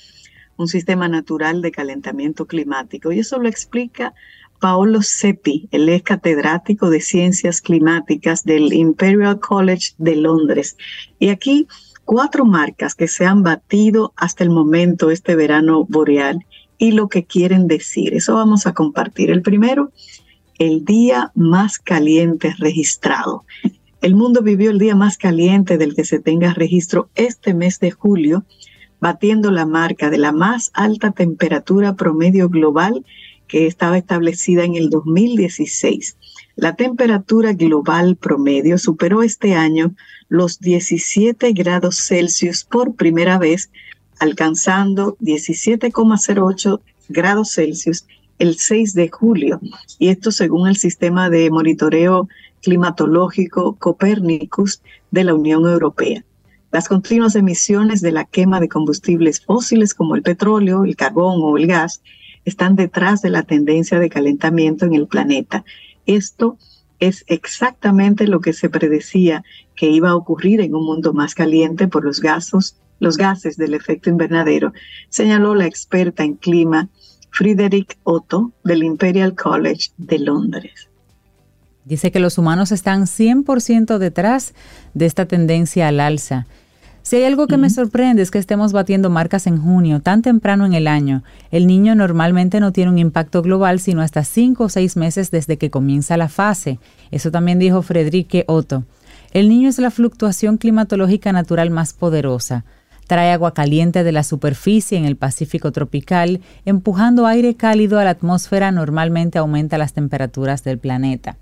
un sistema natural de calentamiento climático. Y eso lo explica Paolo Seppi, él es catedrático de ciencias climáticas del Imperial College de Londres. Y aquí cuatro marcas que se han batido hasta el momento este verano boreal y lo que quieren decir. Eso vamos a compartir. El primero el día más caliente registrado. El mundo vivió el día más caliente del que se tenga registro este mes de julio, batiendo la marca de la más alta temperatura promedio global que estaba establecida en el 2016. La temperatura global promedio superó este año los 17 grados Celsius por primera vez, alcanzando 17,08 grados Celsius el 6 de julio. Y esto según el sistema de monitoreo climatológico Copernicus de la Unión Europea. Las continuas emisiones de la quema de combustibles fósiles como el petróleo, el carbón o el gas están detrás de la tendencia de calentamiento en el planeta. Esto es exactamente lo que se predecía que iba a ocurrir en un mundo más caliente por los gases, los gases del efecto invernadero, señaló la experta en clima Friedrich Otto del Imperial College de Londres. Dice que los humanos están 100% detrás de esta tendencia al alza. Si hay algo que me sorprende es que estemos batiendo marcas en junio, tan temprano en el año. El niño normalmente no tiene un impacto global sino hasta 5 o 6 meses desde que comienza la fase. Eso también dijo Friedrich Otto. El niño es la fluctuación climatológica natural más poderosa. Trae agua caliente de la superficie en el Pacífico tropical, empujando aire cálido a la atmósfera, normalmente aumenta las temperaturas del planeta.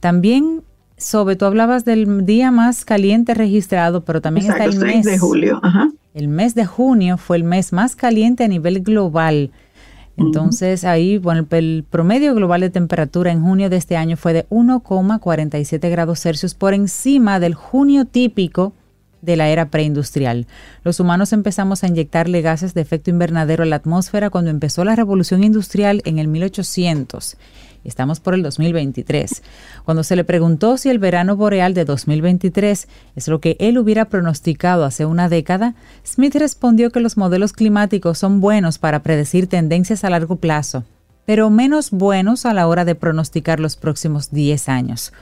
También, Sobe, tú hablabas del día más caliente registrado, pero también está el mes de julio. El mes de junio fue el mes más caliente a nivel global. Entonces ahí, bueno, el promedio global de temperatura en junio de este año fue de 1,47 grados Celsius por encima del junio típico de la era preindustrial. Los humanos empezamos a inyectarle gases de efecto invernadero a la atmósfera cuando empezó la revolución industrial en el 1800. Estamos por el 2023. Cuando se le preguntó si el verano boreal de 2023 es lo que él hubiera pronosticado hace una década, Smith respondió que los modelos climáticos son buenos para predecir tendencias a largo plazo, pero menos buenos a la hora de pronosticar los próximos 10 años.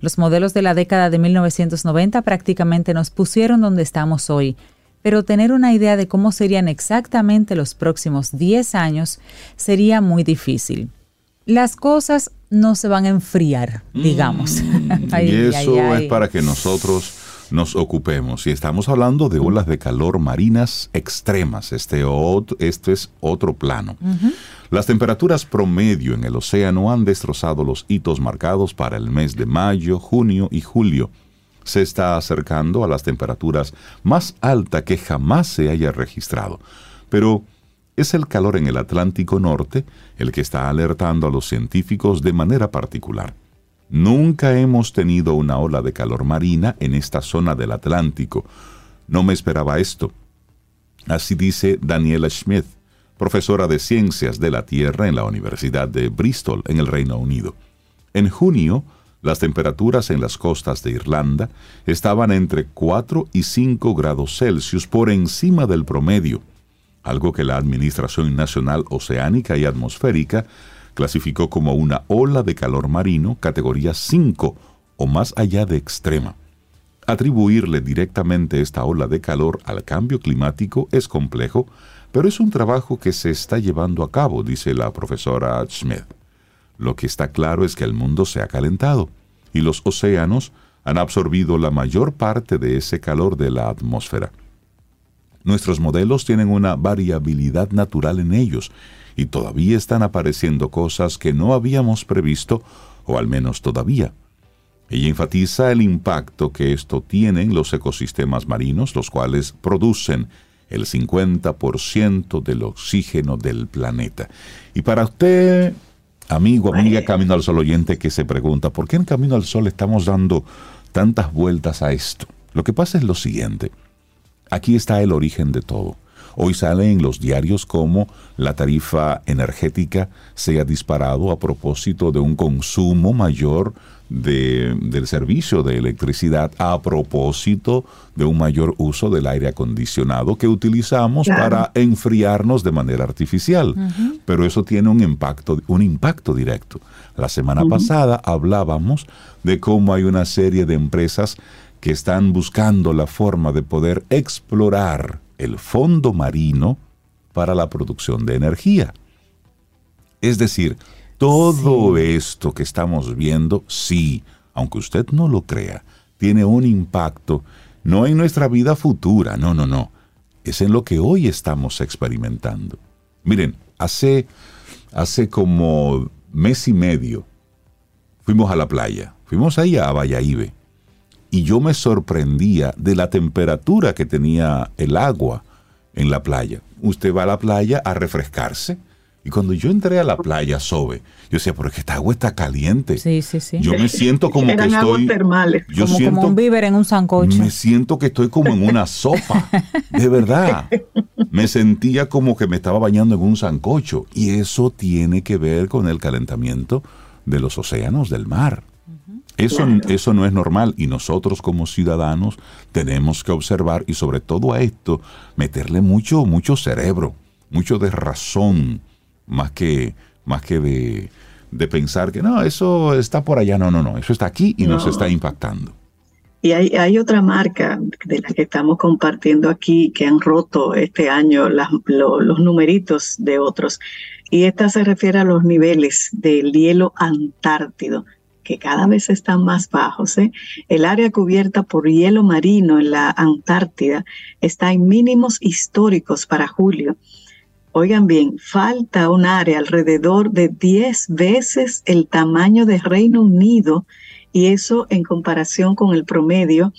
Los modelos de la década de 1990 prácticamente nos pusieron donde estamos hoy, pero tener una idea de cómo serían exactamente los próximos 10 años sería muy difícil. Las cosas no se van a enfriar, digamos. Mm, y eso es para que nosotros nos ocupemos. Y estamos hablando de olas de calor marinas extremas. Este, este es otro plano. Las temperaturas promedio en el océano han destrozado los hitos marcados para el mes de mayo, junio y julio. Se está acercando a las temperaturas más altas que jamás se haya registrado. Pero es el calor en el Atlántico Norte el que está alertando a los científicos de manera particular. Nunca hemos tenido una ola de calor marina en esta zona del Atlántico. No me esperaba esto. Así dice Daniela Schmidt, profesora de Ciencias de la Tierra en la Universidad de Bristol, en el Reino Unido. En junio, las temperaturas en las costas de Irlanda estaban entre 4 y 5 grados Celsius por encima del promedio, algo que la Administración Nacional Oceánica y Atmosférica clasificó como una ola de calor marino categoría 5 o más allá de extrema. Atribuirle directamente esta ola de calor al cambio climático es complejo, pero es un trabajo que se está llevando a cabo, dice la profesora Smith. Lo que está claro es que el mundo se ha calentado y los océanos han absorbido la mayor parte de ese calor de la atmósfera. Nuestros modelos tienen una variabilidad natural en ellos y todavía están apareciendo cosas que no habíamos previsto, o al menos todavía. Ella enfatiza el impacto que esto tiene en los ecosistemas marinos, los cuales producen el 50% del oxígeno del planeta. Y para usted, amigo, amiga Camino al Sol oyente, que se pregunta, ¿por qué en Camino al Sol estamos dando tantas vueltas a esto? Lo que pasa es lo siguiente. Aquí está el origen de todo. Hoy sale en los diarios como la tarifa energética se ha disparado a propósito de un consumo mayor del servicio de electricidad a propósito de un mayor uso del aire acondicionado que utilizamos para enfriarnos de manera artificial. Pero eso tiene un impacto, un impacto directo. La semana pasada hablábamos de cómo hay una serie de empresas que están buscando la forma de poder explorar el fondo marino para la producción de energía. Es decir, Todo esto que estamos viendo, sí, aunque usted no lo crea, tiene un impacto no en nuestra vida futura, no, no, no, es en lo que hoy estamos experimentando. Miren, hace, hace como mes y medio fuimos a la playa, fuimos ahí a Valladolid y yo me sorprendía de la temperatura que tenía el agua en la playa. Usted va a la playa a refrescarse. Y cuando yo entré a la playa, Sobe, yo decía, pero es que esta agua está caliente. Sí, sí, sí. Yo me siento como Eran que aguas estoy... termales. Yo como, siento, como un víver en un sancocho. me siento que estoy como en una sopa. De verdad. Me sentía como que me estaba bañando en un sancocho. Y eso tiene que ver con el calentamiento de los océanos del mar. Eso, eso no es normal y nosotros como ciudadanos tenemos que observar y sobre todo a esto meterle mucho, mucho cerebro, mucho de razón, más que, más que de, de pensar que no, eso está por allá, no, no, no, eso está aquí y nos No. está impactando. Y hay, hay otra marca de la que estamos compartiendo aquí que han roto este año las- lo- los numeritos de otros. Y esta se refiere a los niveles del hielo antártido, que cada vez están más bajos. ¿eh? El área cubierta por hielo marino en la Antártida está en mínimos históricos para julio. Oigan bien, falta un área alrededor de 10 veces el tamaño de Reino Unido y eso en comparación con el promedio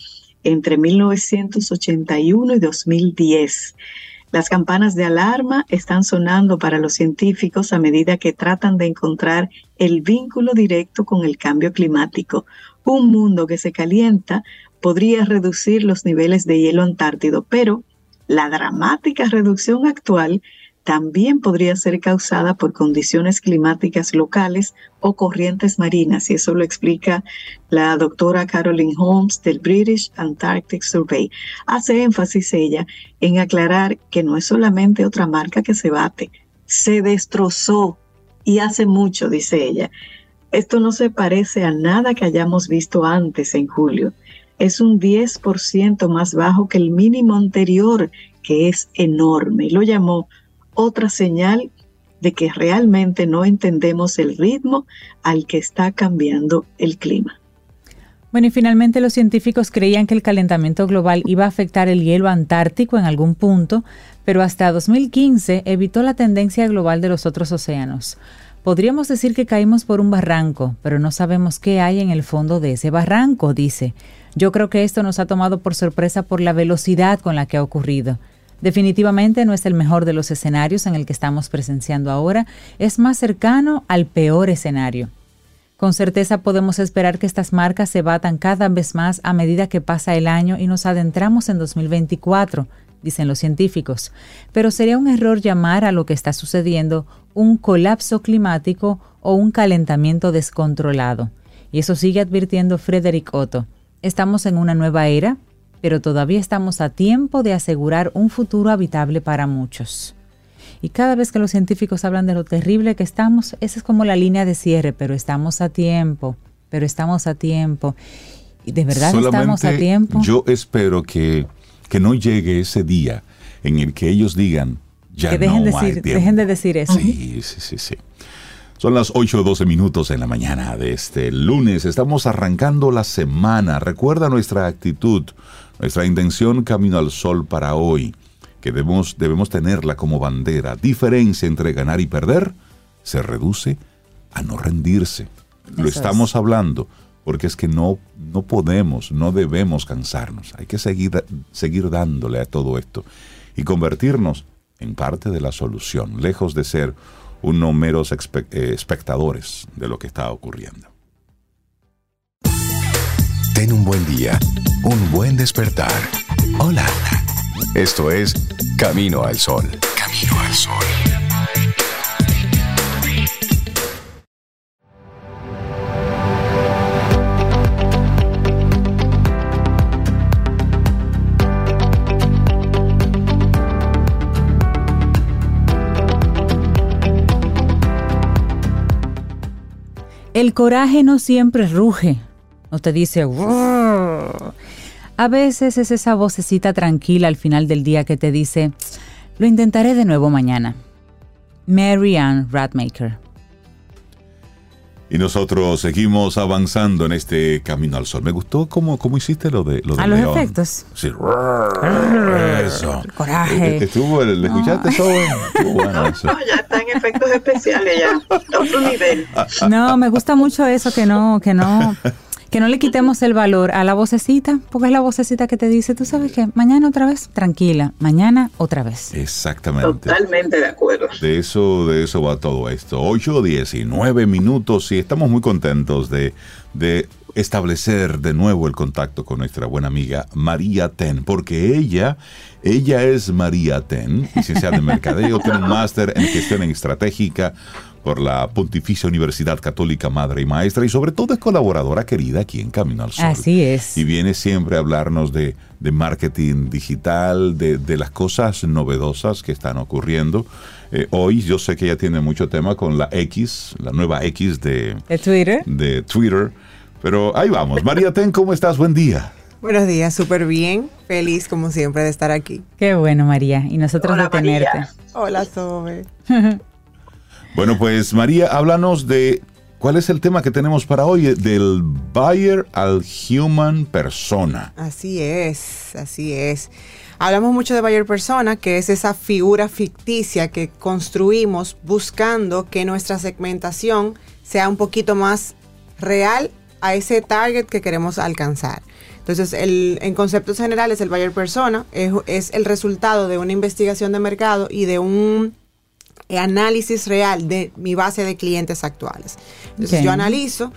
entre 1981 y 2010. Las campanas de alarma están sonando para los científicos a medida que tratan de encontrar el vínculo directo con el cambio climático. Un mundo que se calienta podría reducir los niveles de hielo antártido, pero la dramática reducción actual también podría ser causada por condiciones climáticas locales o corrientes marinas, y eso lo explica la doctora Caroline Holmes del British Antarctic Survey. Hace énfasis ella en aclarar que no es solamente otra marca que se bate, se destrozó y hace mucho, dice ella. Esto no se parece a nada que hayamos visto antes en julio. Es un 10% más bajo que el mínimo anterior, que es enorme. Lo llamó otra señal de que realmente no entendemos el ritmo al que está cambiando el clima. Bueno, y finalmente los científicos creían que el calentamiento global iba a afectar el hielo antártico en algún punto, pero hasta 2015 evitó la tendencia global de los otros océanos. Podríamos decir que caímos por un barranco, pero no sabemos qué hay en el fondo de ese barranco, dice. Yo creo que esto nos ha tomado por sorpresa por la velocidad con la que ha ocurrido. Definitivamente no es el mejor de los escenarios en el que estamos presenciando ahora, es más cercano al peor escenario. Con certeza podemos esperar que estas marcas se batan cada vez más a medida que pasa el año y nos adentramos en 2024, dicen los científicos. Pero sería un error llamar a lo que está sucediendo un colapso climático o un calentamiento descontrolado. Y eso sigue advirtiendo Frederick Otto. Estamos en una nueva era, pero todavía estamos a tiempo de asegurar un futuro habitable para muchos. Y cada vez que los científicos hablan de lo terrible que estamos, esa es como la línea de cierre, pero estamos a tiempo, pero estamos a tiempo. Y de verdad estamos a tiempo. Yo espero que, que no llegue ese día en el que ellos digan, ya que dejen, no hay decir, tiempo". dejen de decir eso. Sí, sí, sí, sí. Son las 8 o 12 minutos en la mañana de este lunes. Estamos arrancando la semana. Recuerda nuestra actitud, nuestra intención camino al sol para hoy, que debemos, debemos tenerla como bandera. Diferencia entre ganar y perder se reduce a no rendirse. Lo es. estamos hablando porque es que no, no podemos, no debemos cansarnos. Hay que seguir, seguir dándole a todo esto y convertirnos en parte de la solución, lejos de ser unos meros eh, espectadores de lo que está ocurriendo. Ten un buen día, un buen despertar. Hola. Esto es Camino al Sol. Camino al Sol. El coraje no siempre ruge, no te dice. A veces es esa vocecita tranquila al final del día que te dice, lo intentaré de nuevo mañana. Mary Ann Radmaker. Y nosotros seguimos avanzando en este camino al sol. Me gustó cómo, cómo hiciste lo de lo A del los león. efectos. Sí. Eso. Coraje. Eh, Estuvo, ¿le escuchaste eso? Estuvo bueno eso. No, ya están efectos especiales ya. Otro nivel. No, me gusta mucho eso que no, que no, que no le quitemos el valor a la vocecita, porque es la vocecita que te dice, tú sabes que mañana otra vez, tranquila, mañana otra vez. Exactamente. Totalmente de acuerdo. De eso, de eso va todo esto. 8, 19 minutos y estamos muy contentos de, de establecer de nuevo el contacto con nuestra buena amiga María Ten, porque ella, ella es María Ten, licenciada en Mercadeo, tiene un máster en gestión estratégica por la Pontificia Universidad Católica Madre y Maestra y sobre todo es colaboradora querida aquí en Camino al Sol. Así es. Y viene siempre a hablarnos de, de marketing digital, de, de las cosas novedosas que están ocurriendo. Eh, hoy yo sé que ella tiene mucho tema con la X, la nueva X de, De Twitter. de Twitter. Pero ahí vamos. María Ten, ¿cómo estás? Buen día. Buenos días, súper bien. Feliz como siempre de estar aquí. Qué bueno, María. Y nosotros Hola, de tenerte. María. Hola, Sobe. Bueno, pues María, háblanos de cuál es el tema que tenemos para hoy, del buyer al human persona. Así es, así es. Hablamos mucho de buyer persona, que es esa figura ficticia que construimos buscando que nuestra segmentación sea un poquito más real a ese target que queremos alcanzar. Entonces, el, en conceptos generales, el buyer persona es, es el resultado de una investigación de mercado y de un análisis real de mi base de clientes actuales. Entonces, yo analizo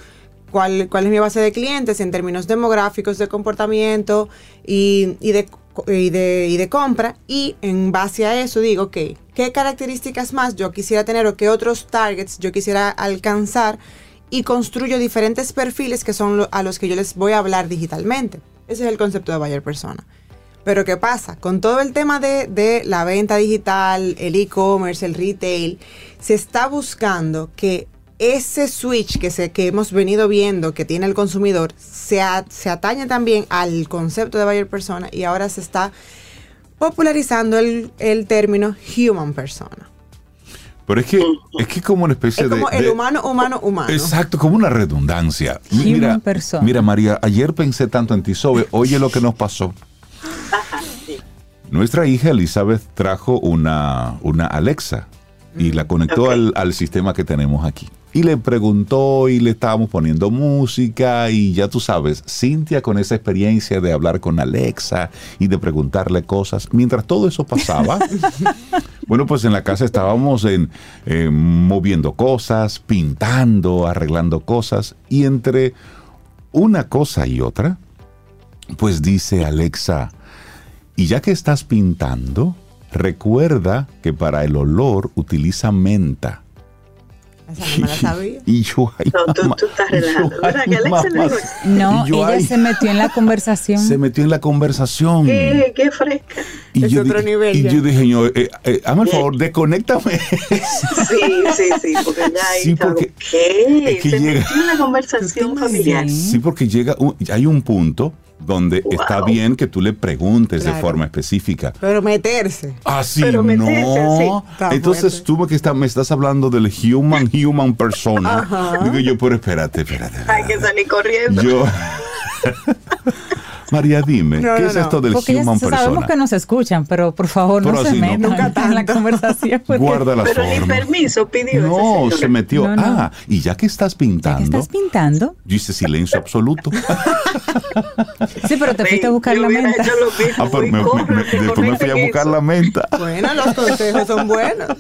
cuál, cuál es mi base de clientes en términos demográficos, de comportamiento y, y de, y, de, y de compra. Y en base a eso digo, ok, ¿qué características más yo quisiera tener o qué otros targets yo quisiera alcanzar? Y construyo diferentes perfiles que son lo- a los que yo les voy a hablar digitalmente. Ese es el concepto de buyer persona. Pero ¿qué pasa? Con todo el tema de, de la venta digital, el e-commerce, el retail, se está buscando que ese switch que, se, que hemos venido viendo que tiene el consumidor se, a- se atañe también al concepto de buyer persona y ahora se está popularizando el, el término human persona. Pero es que es que como una especie Es como de... el de- humano, humano, humano. Exacto, como una redundancia. Human Mira, persona. mira, María, ayer pensé tanto en ti, Sobe. Oye lo que nos pasó. Nuestra hija Elizabeth trajo una, una Alexa y la conectó Ok. al, al sistema que tenemos aquí. Y le preguntó y le estábamos poniendo música y ya tú sabes, Cintia con esa experiencia de hablar con Alexa y de preguntarle cosas. Mientras todo eso pasaba, bueno, pues en la casa estábamos en, eh, moviendo cosas, pintando, arreglando cosas y entre una cosa y otra, pues dice Alexa, y ya que estás pintando, recuerda que para el olor utiliza menta. Esa no me la sabía. Y yo, ay, No, tú- mamá, tú estás relajando, No, y yo, ella ay, se metió en la conversación. se metió en la conversación. Qué, qué fresca. Y Es yo, otro di- nivel y ya. yo dije, yo, eh, eh, hazme el favor, desconéctame. Sí, sí, sí, porque ya ahí Sí, porque ¿Qué? es que Se llega- metió en la conversación familiar. Sí, porque llega un- hay un punto donde Wow. está bien que tú le preguntes de forma específica. Pero meterse. Así Pero meterse no. Está Entonces fuerte. tú me, que está- me estás hablando del human, human persona. Digo yo, pero espérate, espérate. Hay que espérate. salir corriendo. Yo. María, dime, No, ¿qué no, es esto del Porque ya human sabemos persona? que nos escuchan, pero por favor Pero no se metan Nunca en la conversación. porque Guarda las Pero ni formas. permiso pidió No, se metió. No, no. Ah, y ya que estás ya que pintando, estás pintando. yo hice silencio absoluto. Sí, pero te fuiste a buscar la menta. Ah, pero me- me- me- después me fui a buscar la menta. Bueno, los consejos son buenos.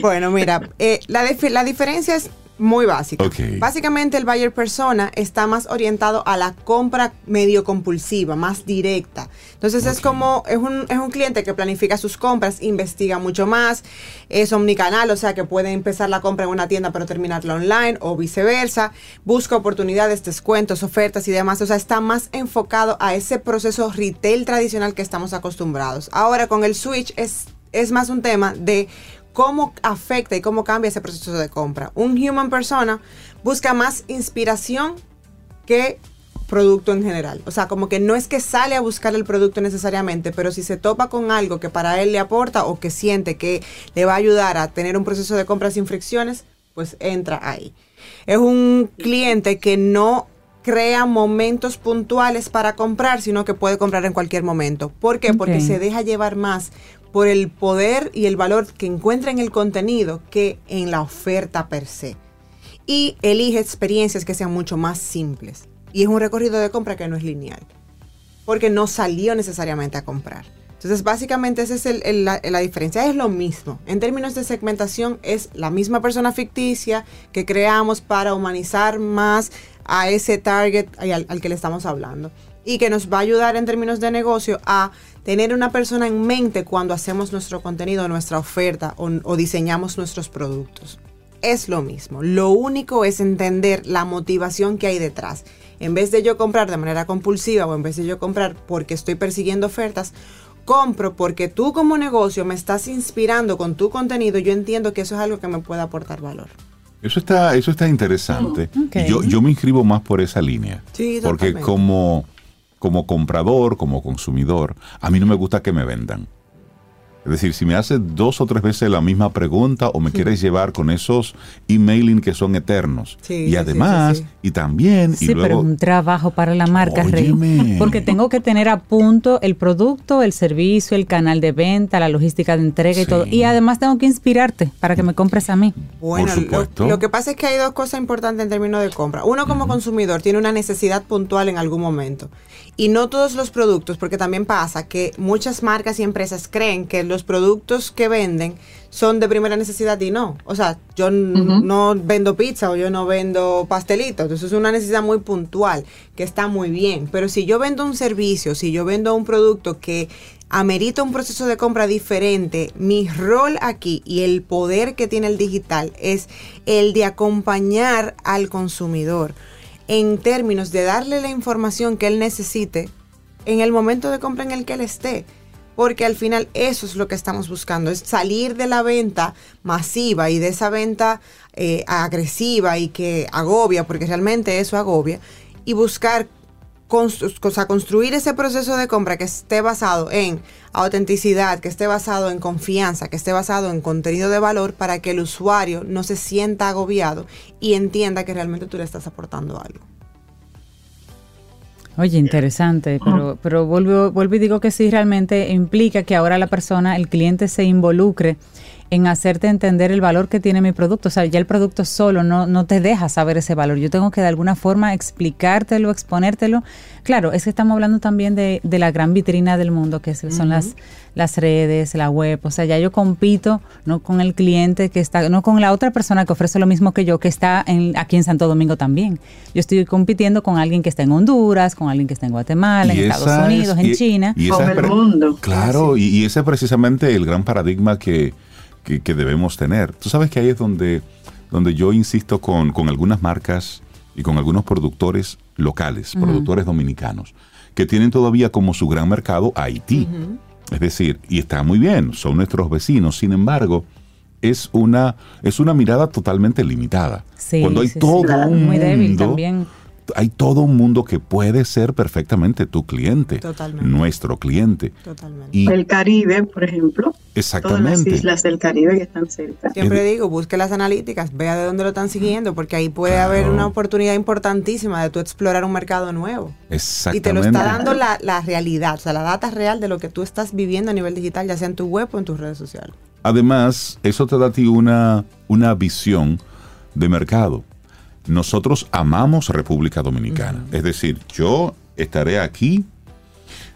Bueno, mira, eh, la, la diferencia es muy básica. Ok. Básicamente el buyer persona está más orientado a la compra medio compulsiva, más directa. Entonces es como, es un, es un cliente que planifica sus compras, investiga mucho más, es omnicanal, o sea que puede empezar la compra en una tienda pero terminarla online o viceversa, busca oportunidades, descuentos, ofertas y demás, o sea, está más enfocado a ese proceso retail tradicional que estamos acostumbrados. Ahora con el switch es, es más un tema de cómo afecta y cómo cambia ese proceso de compra. Un human persona busca más inspiración que producto en general. O sea, como que no es que sale a buscar el producto necesariamente, pero si se topa con algo que para él le aporta o que siente que le va a ayudar a tener un proceso de compra sin fricciones, pues entra ahí. Es un cliente que no crea momentos puntuales para comprar, sino que puede comprar en cualquier momento. ¿Por qué? Porque se deja llevar más por el poder y el valor que encuentra en el contenido que en la oferta per se. Y elige experiencias que sean mucho más simples. Y es un recorrido de compra que no es lineal. Porque no salió necesariamente a comprar. Entonces, básicamente esa es la, diferencia. Es lo mismo. En términos de segmentación, es la misma persona ficticia que creamos para humanizar más a ese target al que le estamos hablando. Y que nos va a ayudar en términos de negocio a tener una persona en mente cuando hacemos nuestro contenido, nuestra oferta o, o diseñamos nuestros productos. Es lo mismo. Lo único es entender la motivación que hay detrás. En vez de yo comprar de manera compulsiva o en vez de yo comprar porque estoy persiguiendo ofertas, compro porque tú como negocio me estás inspirando con tu contenido. Yo entiendo que eso es algo que me puede aportar valor. Eso está, eso está interesante. Y yo, yo me inscribo más por esa línea. Sí, porque como, como comprador, como consumidor, a mí no me gusta que me vendan. Es decir, si me haces dos o tres veces la misma pregunta o me quieres llevar con esos emailing que son eternos. Sí, y además, sí, sí. y también, y Sí, pero es luego... un trabajo para la marca, Rey. Porque tengo que tener a punto el producto, el servicio, el canal de venta, la logística de entrega y todo. Y además tengo que inspirarte para que me compres a mí. Bueno, Por supuesto. Lo, lo que pasa es que hay dos cosas importantes en términos de compra. Uno como consumidor tiene una necesidad puntual en algún momento. Y no todos los productos, porque también pasa que muchas marcas y empresas creen que los productos que venden son de primera necesidad y no. O sea, yo no vendo pizza o yo no vendo pastelitos. Entonces es una necesidad muy puntual, que está muy bien. Pero si yo vendo un servicio, si yo vendo un producto que amerita un proceso de compra diferente, mi rol aquí y el poder que tiene el digital es el de acompañar al consumidor en términos de darle la información que él necesite en el momento de compra en el que él esté. Porque al final eso es lo que estamos buscando, es salir de la venta masiva y de esa venta eh, agresiva y que agobia, porque realmente eso agobia, y buscar construir ese proceso de compra que esté basado en autenticidad, que esté basado en confianza, que esté basado en contenido de valor para que el usuario no se sienta agobiado y entienda que realmente tú le estás aportando algo. Oye, interesante, pero, pero vuelvo, vuelvo y digo que sí, realmente implica que ahora la persona, el cliente se involucre en hacerte entender el valor que tiene mi producto. O sea, ya el producto solo no, no te deja saber ese valor. Yo tengo que de alguna forma explicártelo, exponértelo. Claro, es que estamos hablando también de, de la gran vitrina del mundo, que son las, las redes, la web. O sea, ya yo compito no con el cliente que está, no con la otra persona que ofrece lo mismo que yo, que está en, aquí en Santo Domingo también. Yo estoy compitiendo con alguien que está en Honduras, con alguien que está en Guatemala, en Estados Unidos, en y- China. y Con el mundo. Claro, y, y ese es precisamente el gran paradigma que, que- que debemos tener. Tú sabes que ahí es donde, donde yo insisto con, con algunas marcas y con algunos productores locales, productores dominicanos, que tienen todavía como su gran mercado a Haití. Es decir, y está muy bien, son nuestros vecinos, sin embargo, es una, es una mirada totalmente limitada. Sí, Cuando hay sí, sí. todo Claro. un Muy débil mundo, también. Hay todo un mundo que puede ser perfectamente tu cliente, Totalmente. nuestro cliente. Totalmente. Y El Caribe, por ejemplo, todas las exactamente. islas del Caribe que están cerca. Siempre Es- digo, busque las analíticas, vea de dónde lo están siguiendo, porque ahí puede Claro. haber una oportunidad importantísima de tú explorar un mercado nuevo. Y Exactamente. te lo está dando la, la realidad, o sea, la data real de lo que tú estás viviendo a nivel digital, ya sea en tu web o en tus redes sociales. Además, eso te da a ti una, una visión de mercado. Nosotros amamos República Dominicana. Es decir, yo estaré aquí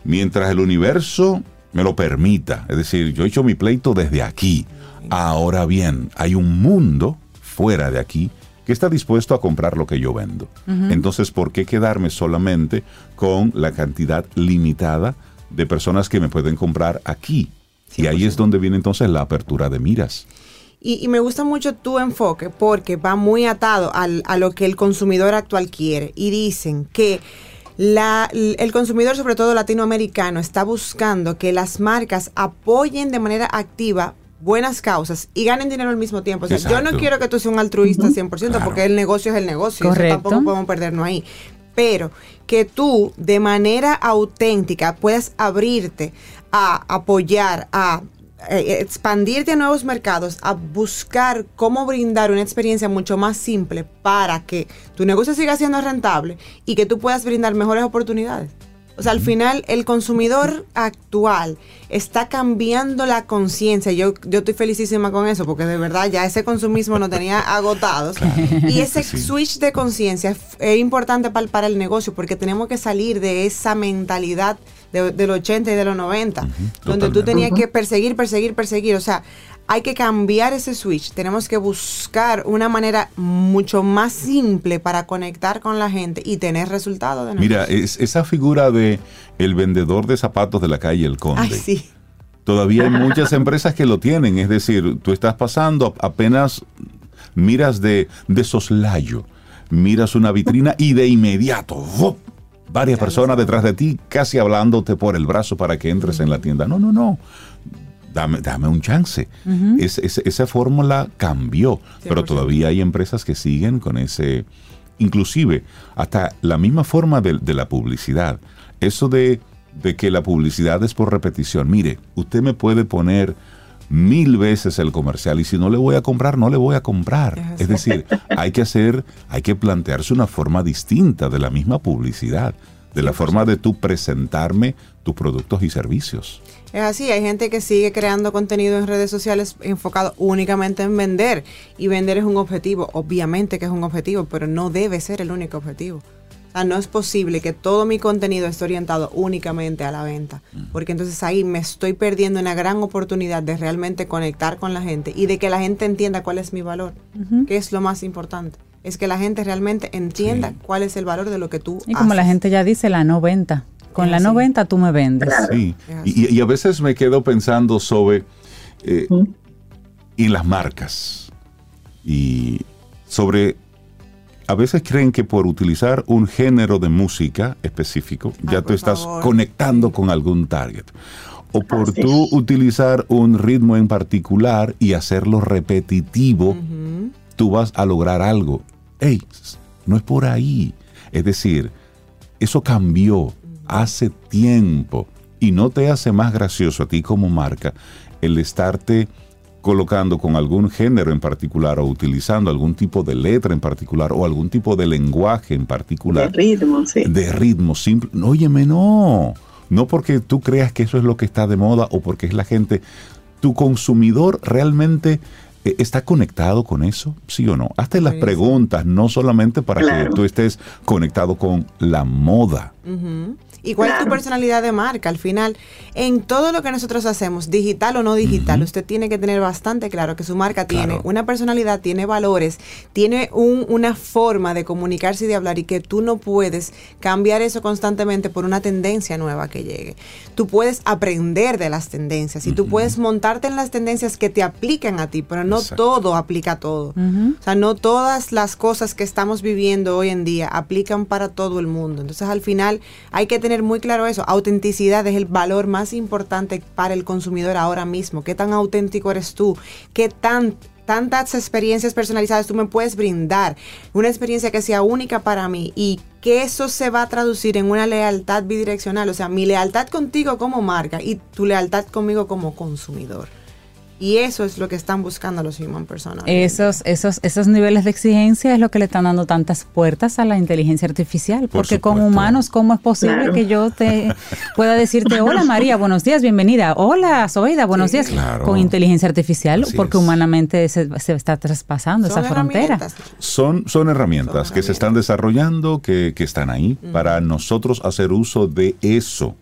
mientras el universo me lo permita. Es decir, yo he hecho mi pleito desde aquí. Ahora bien, hay un mundo fuera de aquí que está dispuesto a comprar lo que yo vendo. Entonces, ¿por qué quedarme solamente con la cantidad limitada de personas que me pueden comprar aquí? Y ahí es donde viene entonces la apertura de miras. Y, y me gusta mucho tu enfoque porque va muy atado al- a lo que el consumidor actual quiere. Y dicen que la- el consumidor, sobre todo latinoamericano, está buscando que las marcas apoyen de manera activa buenas causas y ganen dinero al mismo tiempo. O sea, yo no quiero que tú seas un altruista 100% Claro. porque el negocio es el negocio. eso Correcto. tampoco podemos perdernos ahí. Pero que tú de manera auténtica puedas abrirte a apoyar, a expandirte a nuevos mercados, a buscar cómo brindar una experiencia mucho más simple para que tu negocio siga siendo rentable y que tú puedas brindar mejores oportunidades. O sea, al final el consumidor actual está cambiando la conciencia. Yo, yo estoy felicísima con eso porque de verdad ya ese consumismo no tenía agotados. Y ese switch de conciencia es importante para, para el negocio porque tenemos que salir de esa mentalidad de, del 80 y de los 90, donde tú tenías que perseguir, perseguir, perseguir. O sea, hay que cambiar ese switch. Tenemos que buscar una manera mucho más simple para conectar con la gente y tener resultados. De Mira, es, esa figura de el vendedor de zapatos de la calle El Conde. Ay, sí. Todavía hay muchas empresas que lo tienen. Es decir, tú estás pasando, apenas miras de, de soslayo, miras una vitrina y de inmediato, ¡vup! Varias personas detrás de ti, casi hablándote por el brazo para que entres en la tienda. No, no, no dame, dame un chance. Es- es- esa fórmula cambió, pero 100%. todavía hay empresas que siguen con ese, inclusive hasta la misma forma de, de la publicidad. Eso de, de que la publicidad es por repetición. Mire, usted me puede poner mil veces el comercial y si no le voy a comprar, no le voy a comprar. Es Es decir, hay que hacer, hay que plantearse una forma distinta de la misma publicidad, de la forma de tú presentarme tus productos y servicios. Es así, hay gente que sigue creando contenido en redes sociales enfocado únicamente en vender. Y vender es un objetivo, obviamente que es un objetivo, pero no debe ser el único objetivo. O sea, no es posible que todo mi contenido esté orientado únicamente a la venta, porque entonces ahí me estoy perdiendo una gran oportunidad de realmente conectar con la gente y de que la gente entienda cuál es mi valor, que es lo más importante. Es que la gente realmente entienda Sí. cuál es el valor de lo que tú Y como la gente ya dice, la no venta. Con la no venta tú me vendes. Sí, y, y a veces me quedo pensando sobre eh, en las marcas. Y sobre a veces creen que por utilizar un género de música específico ya tú estás favor. conectando con algún target o por Así tú utilizar un ritmo en particular y hacerlo repetitivo tú vas a lograr algo. Ey, no es por ahí. Es decir, eso cambió hace tiempo y no te hace más gracioso a ti como marca el estarte colocando con algún género en particular o utilizando algún tipo de letra en particular o algún tipo de lenguaje en De particular ritmo, sí. de ritmo simple. Óyeme, no. No porque tú creas que eso es lo que está de moda o porque es la gente. Tu consumidor realmente eh, está conectado con eso, sí o no. Hazte las preguntas, no solamente para Claro. que tú estés conectado con la moda. ¿Y cuál es tu personalidad de marca? Al final, en todo lo que nosotros hacemos, digital o no digital, usted tiene que tener bastante claro que su marca tiene Claro. una personalidad, tiene valores, tiene un- una forma de comunicarse y de hablar y que tú no puedes cambiar eso constantemente por una tendencia nueva que llegue. Tú puedes aprender de las tendencias y tú puedes montarte en las tendencias que te aplican a ti, pero no Exacto. todo aplica a todo. O sea, no todas las cosas que estamos viviendo hoy en día aplican para todo el mundo. Entonces, al final, hay que tener muy claro eso. Autenticidad es el valor más importante para el consumidor ahora mismo. ¿Qué tan auténtico eres tú? ¿Qué tan tantas experiencias personalizadas tú me puedes brindar? Una experiencia que sea única para mí y que eso se va a traducir en una lealtad bidireccional. O sea, mi lealtad contigo como marca y tu lealtad conmigo como consumidor. Y eso es lo que están buscando los human personas. Esos, esos, esos niveles de exigencia es lo que le están dando tantas puertas a la inteligencia artificial. Por Porque con supuesto. humanos, ¿cómo es posible Claro. que yo te pueda decirte, hola María, buenos días, bienvenida, hola Zoida, buenos Sí. días? Claro. Con inteligencia artificial, Así porque es. humanamente se, se está traspasando Son esa frontera. herramientas. Son, son herramientas Son que se están desarrollando, que, que están ahí, para nosotros hacer uso de eso,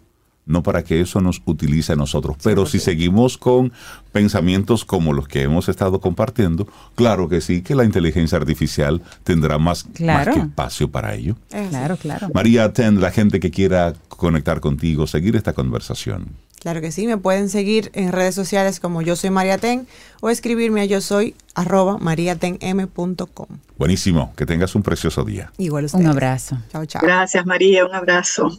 no para que eso nos utilice a nosotros. Pero si seguimos con pensamientos como los que hemos estado compartiendo, claro que sí, que la inteligencia artificial tendrá más, Claro. más que espacio para ello. Claro, claro. María, ten la gente que quiera conectar contigo, seguir esta conversación. Claro que sí, me pueden seguir en redes sociales como yo soy María Ten o escribirme a yo soy arroba mariatenm.com. Buenísimo, que tengas un precioso día. Igual ustedes. Un abrazo. Chao, chao. Gracias, María. Un abrazo.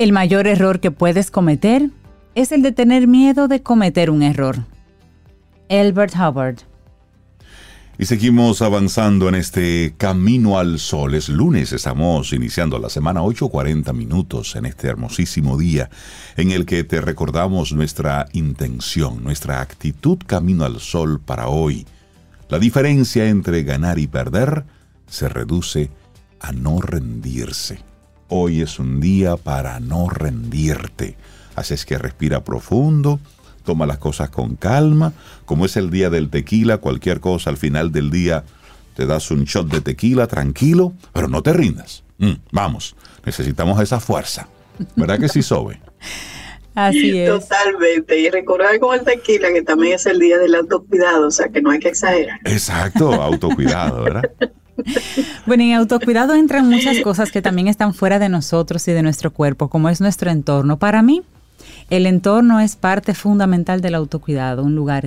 El mayor error que puedes cometer es el de tener miedo de cometer un error. Albert Hubbard. Y seguimos avanzando en este camino al sol. Es lunes, estamos iniciando la semana 8.40 minutos en este hermosísimo día en el que te recordamos nuestra intención, nuestra actitud camino al sol para hoy. La diferencia entre ganar y perder se reduce a no rendirse. Hoy es un día para no rendirte. Así es que respira profundo, toma las cosas con calma. Como es el día del tequila, cualquier cosa al final del día te das un shot de tequila tranquilo, pero no te rindas. Mm, vamos, necesitamos esa fuerza. ¿Verdad que sí, Sobe? Así es. Totalmente. Y recordar con el tequila que también es el día del autocuidado, o sea que no hay que exagerar. Exacto, autocuidado, ¿verdad? Bueno, en autocuidado entran muchas cosas que también están fuera de nosotros y de nuestro cuerpo, como es nuestro entorno. Para mí, el entorno es parte fundamental del autocuidado, un lugar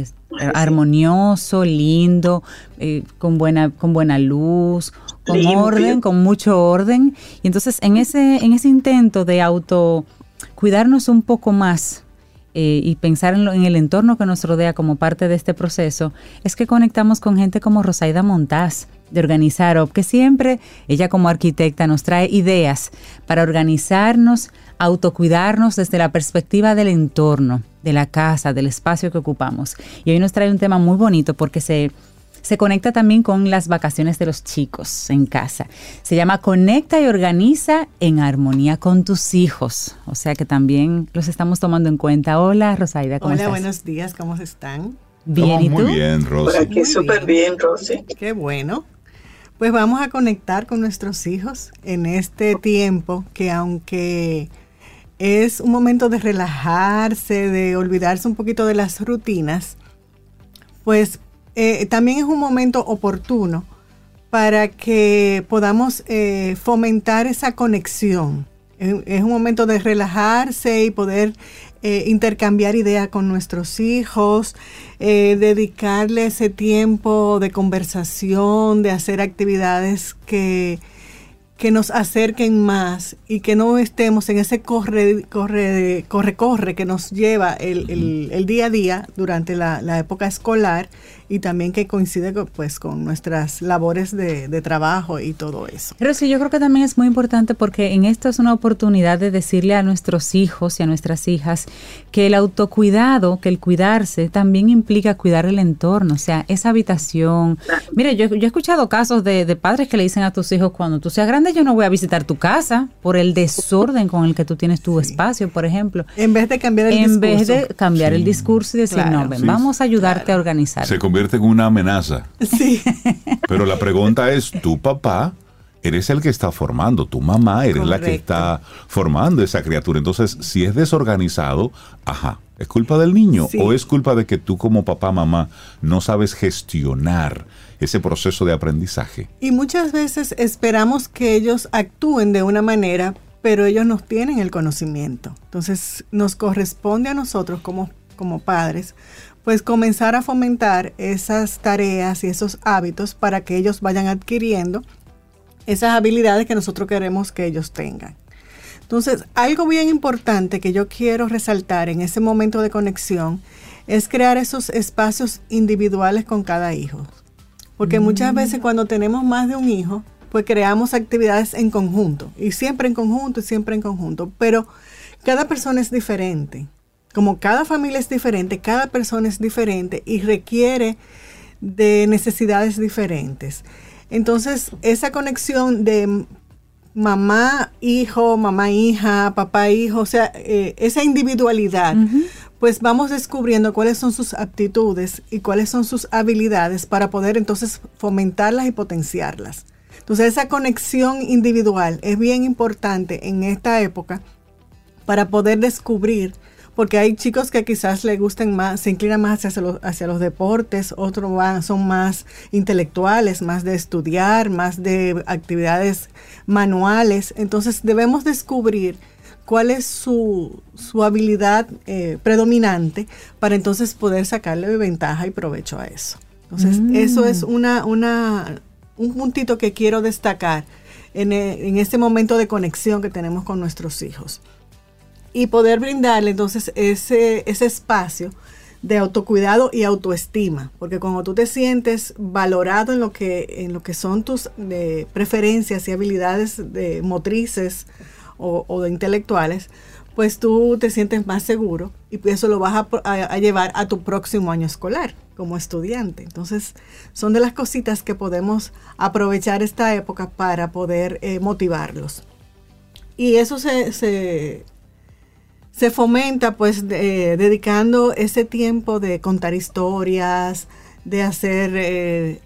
armonioso, lindo, eh, con, buena, con buena luz, con Limpio. orden, con mucho orden. Y entonces en ese, en ese intento de auto cuidarnos un poco más eh, y pensar en, lo- en el entorno que nos rodea como parte de este proceso, es que conectamos con gente como Rosaida Montaz de Organizar Up, que siempre ella como arquitecta nos trae ideas para organizarnos, autocuidarnos desde la perspectiva del entorno, de la casa, del espacio que ocupamos. Y hoy nos trae un tema muy bonito porque se, se conecta también con las vacaciones de los chicos en casa. Se llama Conecta y organiza en armonía con tus hijos. O sea que también los estamos tomando en cuenta. Hola, Rosaida, ¿cómo Hola, estás? buenos días, ¿cómo están? Bien, ¿y tú? muy bien, Por Rosy. aquí Muy súper bien, Rosy. Qué bueno. Pues vamos a conectar con nuestros hijos en este tiempo que aunque es un momento de relajarse, de olvidarse un poquito de las rutinas, pues eh, también es un momento oportuno para que podamos eh, fomentar esa conexión. Es un momento de relajarse y poder eh, intercambiar ideas con nuestros hijos, eh, dedicarle ese tiempo de conversación, de hacer actividades que, que nos acerquen más y que no estemos en ese corre, corre, corre, corre que nos lleva el, el- el día a día durante la, la época escolar y también que coincide con, pues, con nuestras labores de, de trabajo y todo eso. Pero sí, yo creo que también es muy importante porque en esto es una oportunidad de decirle a nuestros hijos y a nuestras hijas que el autocuidado, que el cuidarse también implica cuidar el entorno, o sea, esa habitación. Mire, yo, yo he escuchado casos de, de padres que le dicen a tus hijos, cuando tú seas grande yo no voy a visitar tu casa por el desorden con el que tú tienes tu espacio, por ejemplo. En vez de cambiar el en discurso. vez de cambiar el discurso y decir, Claro. no, ven, Sí. vamos a ayudarte a organizar. Se convierte en una amenaza. Sí. Pero la pregunta es, tu papá eres el que está formando, tu mamá eres la que está formando esa criatura. Entonces, si es desorganizado, ajá, ¿es culpa del niño Sí. o es culpa de que tú como papá, mamá, no sabes gestionar ese proceso de aprendizaje? Y muchas veces esperamos que ellos actúen de una manera, pero ellos no tienen el conocimiento. Entonces nos corresponde a nosotros como, como padres, pues comenzar a fomentar esas tareas y esos hábitos para que ellos vayan adquiriendo esas habilidades que nosotros queremos que ellos tengan. Entonces, algo bien importante que yo quiero resaltar en ese momento de conexión es crear esos espacios individuales con cada hijo. Porque muchas veces cuando tenemos más de un hijo, pues creamos actividades en conjunto. Y siempre en conjunto y siempre en conjunto. Pero cada persona es diferente. Como cada familia es diferente, cada persona es diferente y requiere de necesidades diferentes. Entonces, esa conexión de mamá, hijo, mamá, hija, papá, hijo, o sea, eh, esa individualidad, pues vamos descubriendo cuáles son sus aptitudes y cuáles son sus habilidades para poder entonces fomentarlas y potenciarlas. Entonces, esa conexión individual es bien importante en esta época para poder descubrir, porque hay chicos que quizás les gusten más, se inclinan más hacia los, hacia los deportes, otros van, son más intelectuales, más de estudiar, más de actividades manuales. Entonces debemos descubrir cuál es su, su habilidad eh, predominante para entonces poder sacarle ventaja y provecho a eso. Entonces, Mm. eso es una, una, un puntito que quiero destacar en, e- en este momento de conexión que tenemos con nuestros hijos. Y poder brindarle entonces ese, ese espacio de autocuidado y autoestima, porque cuando tú te sientes valorado en lo que, en lo que son tus eh, preferencias y habilidades de motrices o, de intelectuales, pues tú te sientes más seguro y eso lo vas a, llevar a tu próximo año escolar como estudiante. Entonces, son de las cositas que podemos aprovechar esta época para poder eh, motivarlos. Y eso se, se fomenta pues dedicando ese tiempo de contar historias, de hacer eh,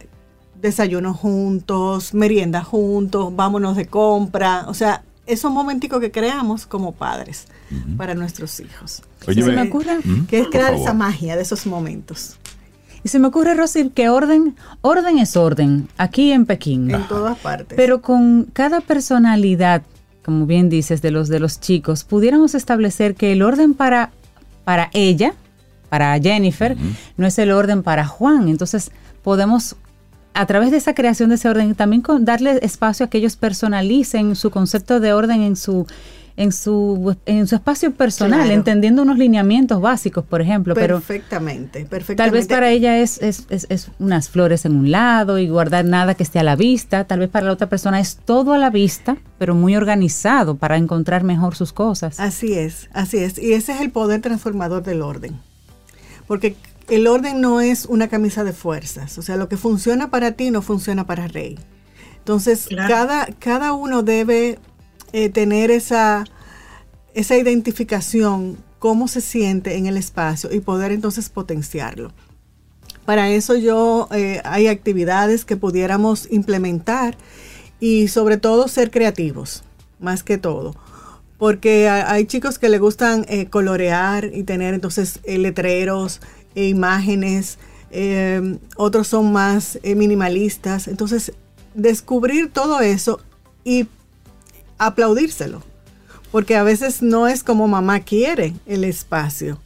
desayunos juntos, merienda juntos, vámonos de compra, o sea, esos momenticos que creamos como padres para nuestros hijos. Oye, se me ocurre que es crear esa magia de esos momentos. Y se me ocurre, Rosy, que orden, orden es orden, aquí en Pekín. En todas partes. Pero con cada personalidad como bien dices, de los de los chicos, pudiéramos establecer que el orden para, para ella, para Jennifer, no es el orden para Juan. Entonces, podemos a través de esa creación de ese orden también darle espacio a que ellos personalicen su concepto de orden en su en su, en su espacio personal, entendiendo unos lineamientos básicos, por ejemplo. Perfectamente, pero perfectamente. Tal vez para ella es, es, es, unas flores en un lado y guardar nada que esté a la vista. Tal vez para la otra persona es todo a la vista, pero muy organizado para encontrar mejor sus cosas. Así es, así es. Y ese es el poder transformador del orden. Porque el orden no es una camisa de fuerzas. O sea, lo que funciona para ti no funciona para Rey. Entonces, cada, cada uno debe eh, tener esa, esa identificación, cómo se siente en el espacio y poder entonces potenciarlo. Para eso yo eh, hay actividades que pudiéramos implementar y sobre todo ser creativos, más que todo. Porque hay chicos que le gustan eh, colorear y tener entonces letreros, e imágenes, otros son más minimalistas. Entonces, descubrir todo eso y aplaudírselo. Porque a veces no es como mamá quiere el espacio.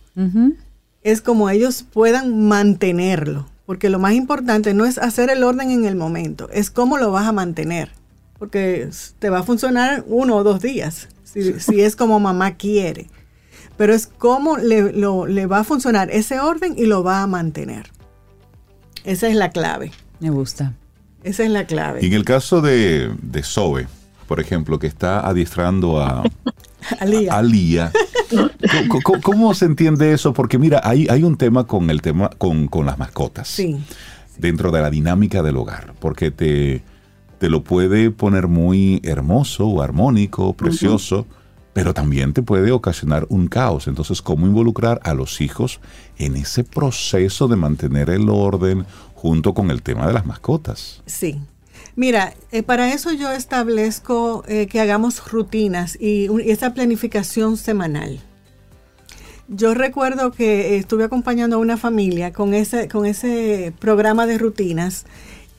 Es como ellos puedan mantenerlo. Porque lo más importante no es hacer el orden en el momento, es cómo lo vas a mantener. Porque te va a funcionar uno o dos días, si, es como mamá quiere. Pero es cómo le, le va a funcionar ese orden y lo va a mantener. Esa es la clave. Me gusta. Esa es la clave. Y en el caso de, de Zoe, por ejemplo, que está adiestrando a, a Lía. ¿Cómo, se entiende eso? Porque mira, hay, hay un tema con el tema con, las mascotas. Sí. Dentro de la dinámica del hogar. Porque te, te lo puede poner muy hermoso o armónico, precioso, pero también te puede ocasionar un caos. Entonces, ¿cómo involucrar a los hijos en ese proceso de mantener el orden junto con el tema de las mascotas? Sí. Mira, eh, para eso yo establezco eh, que hagamos rutinas y, esa planificación semanal. Yo recuerdo que estuve acompañando a una familia con ese, con ese programa de rutinas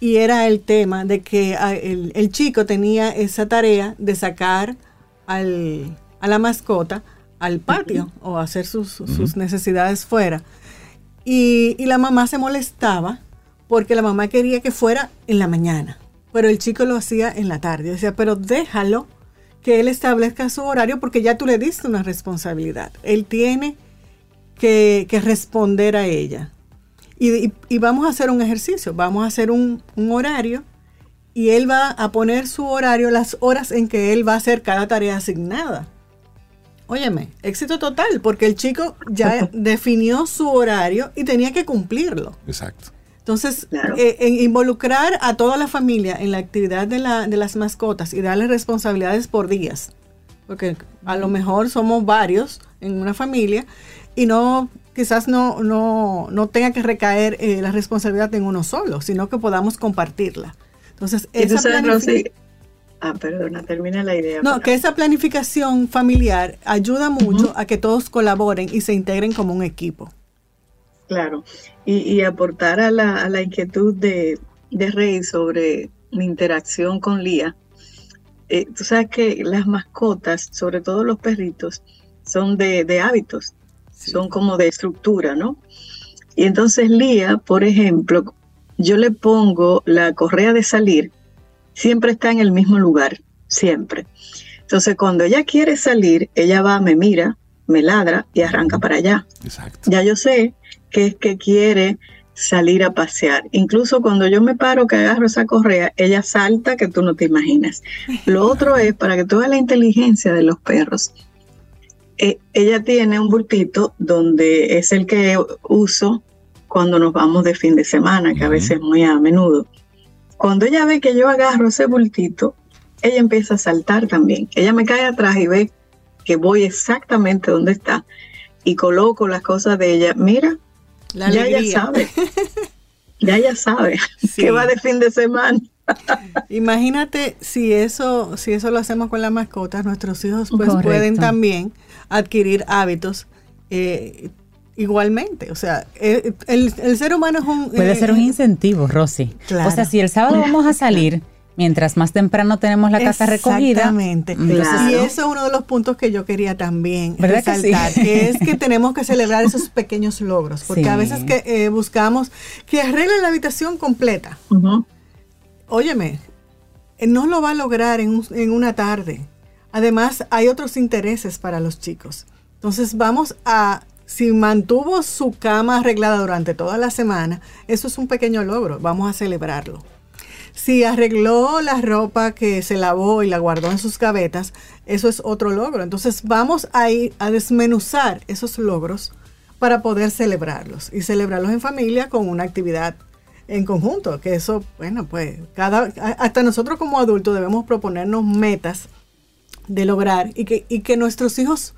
y era el tema de que ah, el, chico tenía esa tarea de sacar al, a la mascota al patio o hacer sus, necesidades fuera. Y, y la mamá se molestaba porque la mamá quería que fuera en la mañana pero el chico lo hacía en la tarde. decía, pero déjalo que él establezca su horario porque ya tú le diste una responsabilidad. Él tiene que, responder a ella. Y, vamos a hacer un ejercicio, vamos a hacer un, horario y él va a poner su horario, las horas en que él va a hacer cada tarea asignada. Óyeme, éxito total, porque el chico ya definió su horario y tenía que cumplirlo. Exacto. Entonces, eh, en involucrar a toda la familia en la actividad de, la, de las mascotas y darle responsabilidades por días, porque a lo mejor somos varios en una familia y no quizás no, no, no tenga que recaer eh, la responsabilidad en uno solo, sino que podamos compartirla. Entonces, esa planificación... Ah, perdona, termina la idea. No, que esa planificación familiar ayuda mucho a que todos colaboren y se integren como un equipo. Claro, y, aportar a la, a la inquietud de, Rey sobre mi interacción con Lía. Eh, tú sabes que las mascotas, sobre todo los perritos, son de, hábitos, son como de estructura, ¿no? Y entonces Lía, por ejemplo, yo le pongo la correa de salir, siempre está en el mismo lugar, siempre. Entonces cuando ella quiere salir, ella va, me mira, me ladra y arranca para allá. Exacto. Ya yo sé que es que quiere salir a pasear. Incluso cuando yo me paro que agarro esa correa, ella salta que tú no te imaginas. Lo otro es, para que tú veas la inteligencia de los perros, eh, ella tiene un bultito donde es el que uso cuando nos vamos de fin de semana, que a veces es muy a menudo. Cuando ella ve que yo agarro ese bultito, ella empieza a saltar también. Ella me cae atrás y ve que voy exactamente donde está y coloco las cosas de ella. Mira, La ya ella alegría. sabe. Ya ella sabe Sí. que va de fin de semana. Imagínate si eso, si eso lo hacemos con las mascotas, nuestros hijos pues Correcto. pueden también adquirir hábitos eh, igualmente. O sea, eh, el, el ser humano es un... Puede eh, ser un incentivo, Rosy. Claro. O sea, si el sábado vamos a salir, mientras más temprano tenemos la casa recogida. Exactamente. Claro. Y eso es uno de los puntos que yo quería también ¿Verdad que sí? resaltar, que, es que tenemos que celebrar esos pequeños logros, porque Sí. a veces que eh, buscamos que arregle la habitación completa. Óyeme, eh, no lo va a lograr en, un- en una tarde. Además, hay otros intereses para los chicos. Entonces, vamos a, si mantuvo su cama arreglada durante toda la semana, eso es un pequeño logro, vamos a celebrarlo. Si arregló la ropa que se lavó y la guardó en sus gavetas, eso es otro logro. Entonces, vamos a ir a desmenuzar esos logros para poder celebrarlos y celebrarlos en familia con una actividad en conjunto, que eso, bueno, pues cada hasta nosotros como adultos debemos proponernos metas de lograr y que, y que nuestros hijos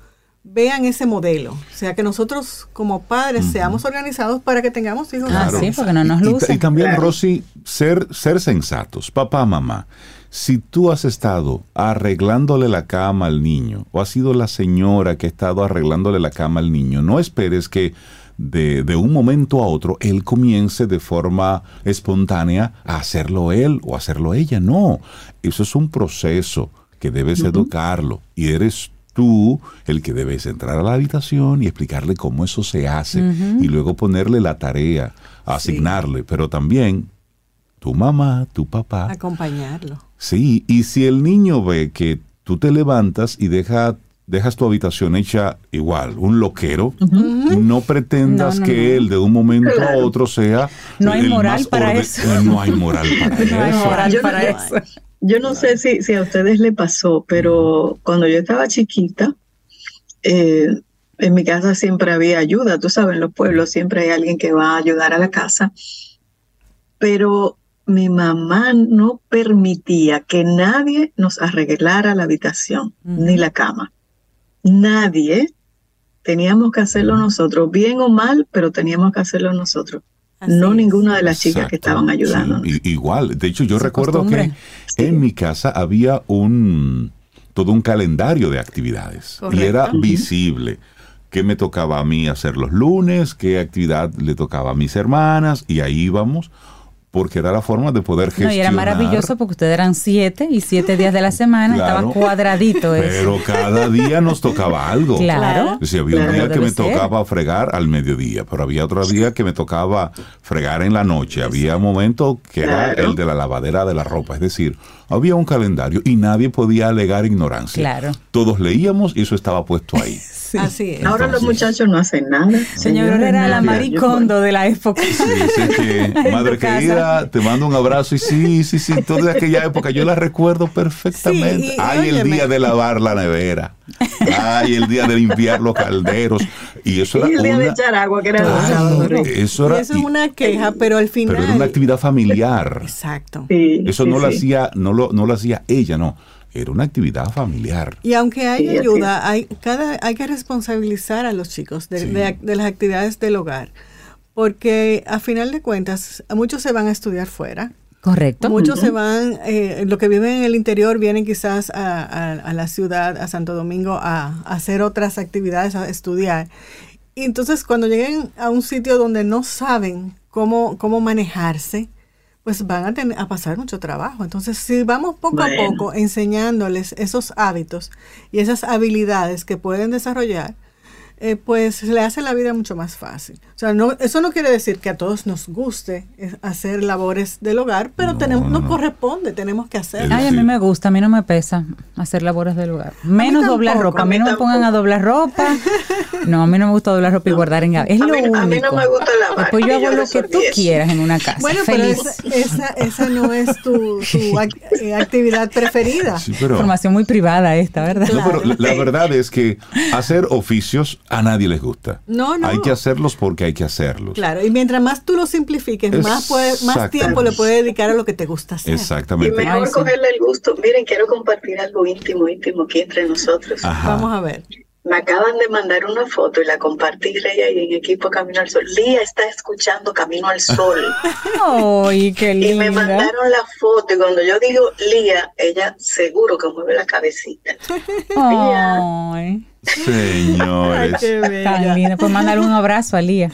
vean ese modelo, o sea, que nosotros como padres seamos organizados para que tengamos hijos Ah, sí, porque no nos Y- y, luce. y también, Rosy, ser, ser sensatos. Papá, mamá, si tú has estado arreglándole la cama al niño, o has sido la señora que ha estado arreglándole la cama al niño, no esperes que de, de un momento a otro él comience de forma espontánea a hacerlo él o hacerlo ella. No, eso es un proceso que debes educarlo y eres tú el que debes entrar a la habitación y explicarle cómo eso se hace y luego ponerle la tarea, asignarle, pero también tu mamá, tu papá. Acompañarlo. Sí, y si el niño ve que tú te levantas y deja, dejas tu habitación hecha igual, un loquero, no pretendas No, no, que no. él de un momento a otro sea... No hay el moral más para eso. No hay moral para No hay eso. moral para eso. Yo no sé si, si a ustedes le pasó, pero cuando yo estaba chiquita, eh, en mi casa siempre había ayuda. Tú sabes, en los pueblos siempre hay alguien que va a ayudar a la casa. Pero mi mamá no permitía que nadie nos arreglara la habitación ni la cama. Nadie. Teníamos que hacerlo nosotros, bien o mal, pero teníamos que hacerlo nosotros. Así no es. ninguna de las chicas que estaban ayudando. sí, igual, de hecho yo recuerdo costumbre. que en mi casa había un todo un calendario de actividades. Y era visible qué me tocaba a mí hacer los lunes, qué actividad le tocaba a mis hermanas y ahí íbamos porque era la forma de poder No, gestionar. y era maravilloso porque ustedes eran siete y siete días de la semana Claro. estaba cuadradito eso. Pero cada día nos tocaba algo. Claro. Si había un día que me ser. tocaba fregar al mediodía, pero había otro día que me tocaba fregar en la noche. Había un momento que era el de la lavadera de la ropa. Es decir, había un calendario y nadie podía alegar ignorancia. Claro. Todos leíamos y eso estaba puesto ahí. Así es. Ahora los muchachos no hacen nada. Señor, era la maricondo de la época. Sí, sí, que, madre querida, te mando un abrazo y sí, sí, sí, toda aquella época yo la recuerdo perfectamente. Sí, y- Ay, el día de lavar la nevera. Ay, el día de limpiar los calderos. Y eso era Y el día de una, echar agua, que era Claro. ¿no? eso Y era, eso es y- una queja, pero al final... pero era una actividad familiar. Exacto. Sí, Eso sí, no lo hacía, no lo, no lo hacía ella, no. Era una actividad familiar. Y aunque hay Sí, ayuda, hay, cada, hay que responsabilizar a los chicos de, Sí. de- de las actividades del hogar. Porque a final de cuentas, muchos se van a estudiar fuera. Correcto. Muchos se van, eh, los que viven en el interior vienen quizás a, a- a la ciudad, a Santo Domingo, a, a hacer otras actividades, a estudiar. Y entonces cuando lleguen a un sitio donde no saben cómo, cómo manejarse, pues van a, tener, a pasar mucho trabajo. Entonces, si vamos poco a poco enseñándoles esos hábitos y esas habilidades que pueden desarrollar, eh, pues le hace la vida mucho más fácil. O sea, no, eso no quiere decir que a todos nos guste eh, hacer labores del hogar, pero No, tenemos, no, corresponde, tenemos que hacerlo. Ay, a mí me gusta, a mí no me pesa hacer labores del hogar. Menos doblar ropa, a a mí mí no me pongan a doblar ropa. No, a mí no me gusta doblar ropa y guardar en. Es A lo mí- único. a mí no me gusta lavar, Después yo hago yo lo que tú eso. quieras en una casa. Bueno, pero Feliz. esa, esa, esa no es tu, eh, actividad preferida. Sí, pero, Información muy privada esta, ¿verdad? no, pero la, la verdad es que hacer oficios a nadie les gusta. No, no. Hay que hacerlos porque hay que hacerlos. Claro, y mientras más tú lo simplifiques, más, puede- más tiempo le puedes dedicar a lo que te gusta hacer. Y Exactamente. mejor Ay, sí. cogerle el gusto. Miren, quiero compartir algo íntimo, íntimo aquí entre nosotros. Ajá. Vamos a ver. Me acaban de mandar una foto y la compartí Rey ahí en equipo Camino al Sol. Lía está escuchando Camino al Sol. Ay, qué y me linda. mandaron la foto y cuando yo digo Lía, ella seguro que mueve la cabecita. Ay, Señores, Qué tan bella. linda. Pues mándale un abrazo a Lía.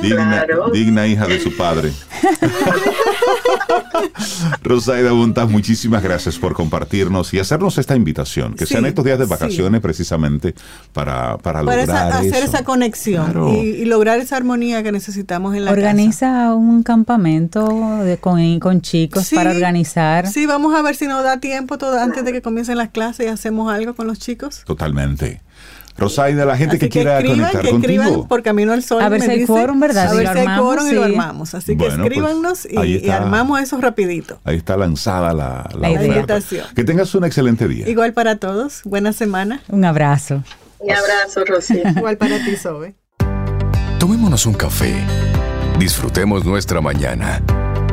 digna, Claro. digna hija de su padre. Rosaida Buntas, muchísimas gracias por compartirnos y hacernos esta invitación, que Sí, sean estos días de sí. vacaciones precisamente para, para Para lograr esa- hacer eso. esa conexión Claro. y, y lograr esa armonía que necesitamos en la casa. Organiza un campamento de- con, con chicos Sí, para organizar. Sí, vamos a ver si nos da tiempo todo antes de que comiencen las clases y hacemos algo con los chicos. Totalmente. Rosaida, la gente Así que quiera escriban, conectar que escriban contigo. por Camino al Sol. A ver si hay quórum, ¿verdad? A ver si hay quórum y lo armamos. Así que Bueno, pues, escríbanos y- ahí y, está. armamos eso rapidito. Ahí está lanzada la, la invitación. Que tengas un excelente día. Igual para todos. Buena semana. Un abrazo. Un abrazo, Rosy. Igual para ti, Sobe. Tomémonos un café. Disfrutemos nuestra mañana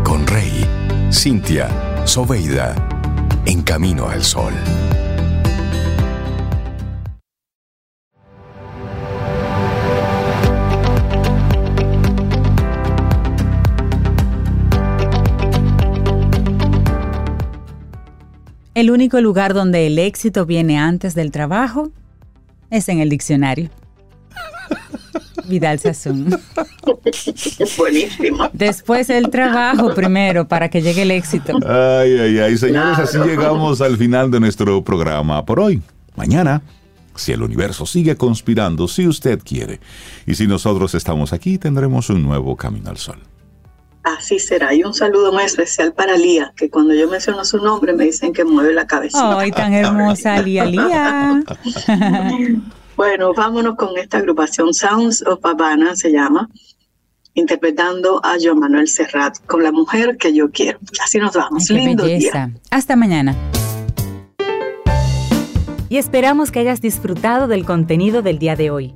con Rey, Cintia, Soveida, en camino al sol. El único lugar donde el éxito viene antes del trabajo es en el diccionario. Vidal Sassoon. Buenísimo. Después el trabajo primero para que llegue el éxito. Ay, ay, ay. Señores, así llegamos al final de nuestro programa por hoy. Mañana, si el universo sigue conspirando, si usted quiere, y si nosotros estamos aquí, tendremos un nuevo camino al sol. Así será. Y un saludo muy especial para Lía, que cuando yo menciono su nombre me dicen que mueve la cabecita. Ay, tan hermosa, Lía Lía. Bueno, vámonos con esta agrupación Sounds of Havana se llama, interpretando a Joan Manuel Serrat con la mujer que yo quiero. Así nos vamos. Qué Lindo belleza. día. Hasta mañana. Y esperamos que hayas disfrutado del contenido del día de hoy.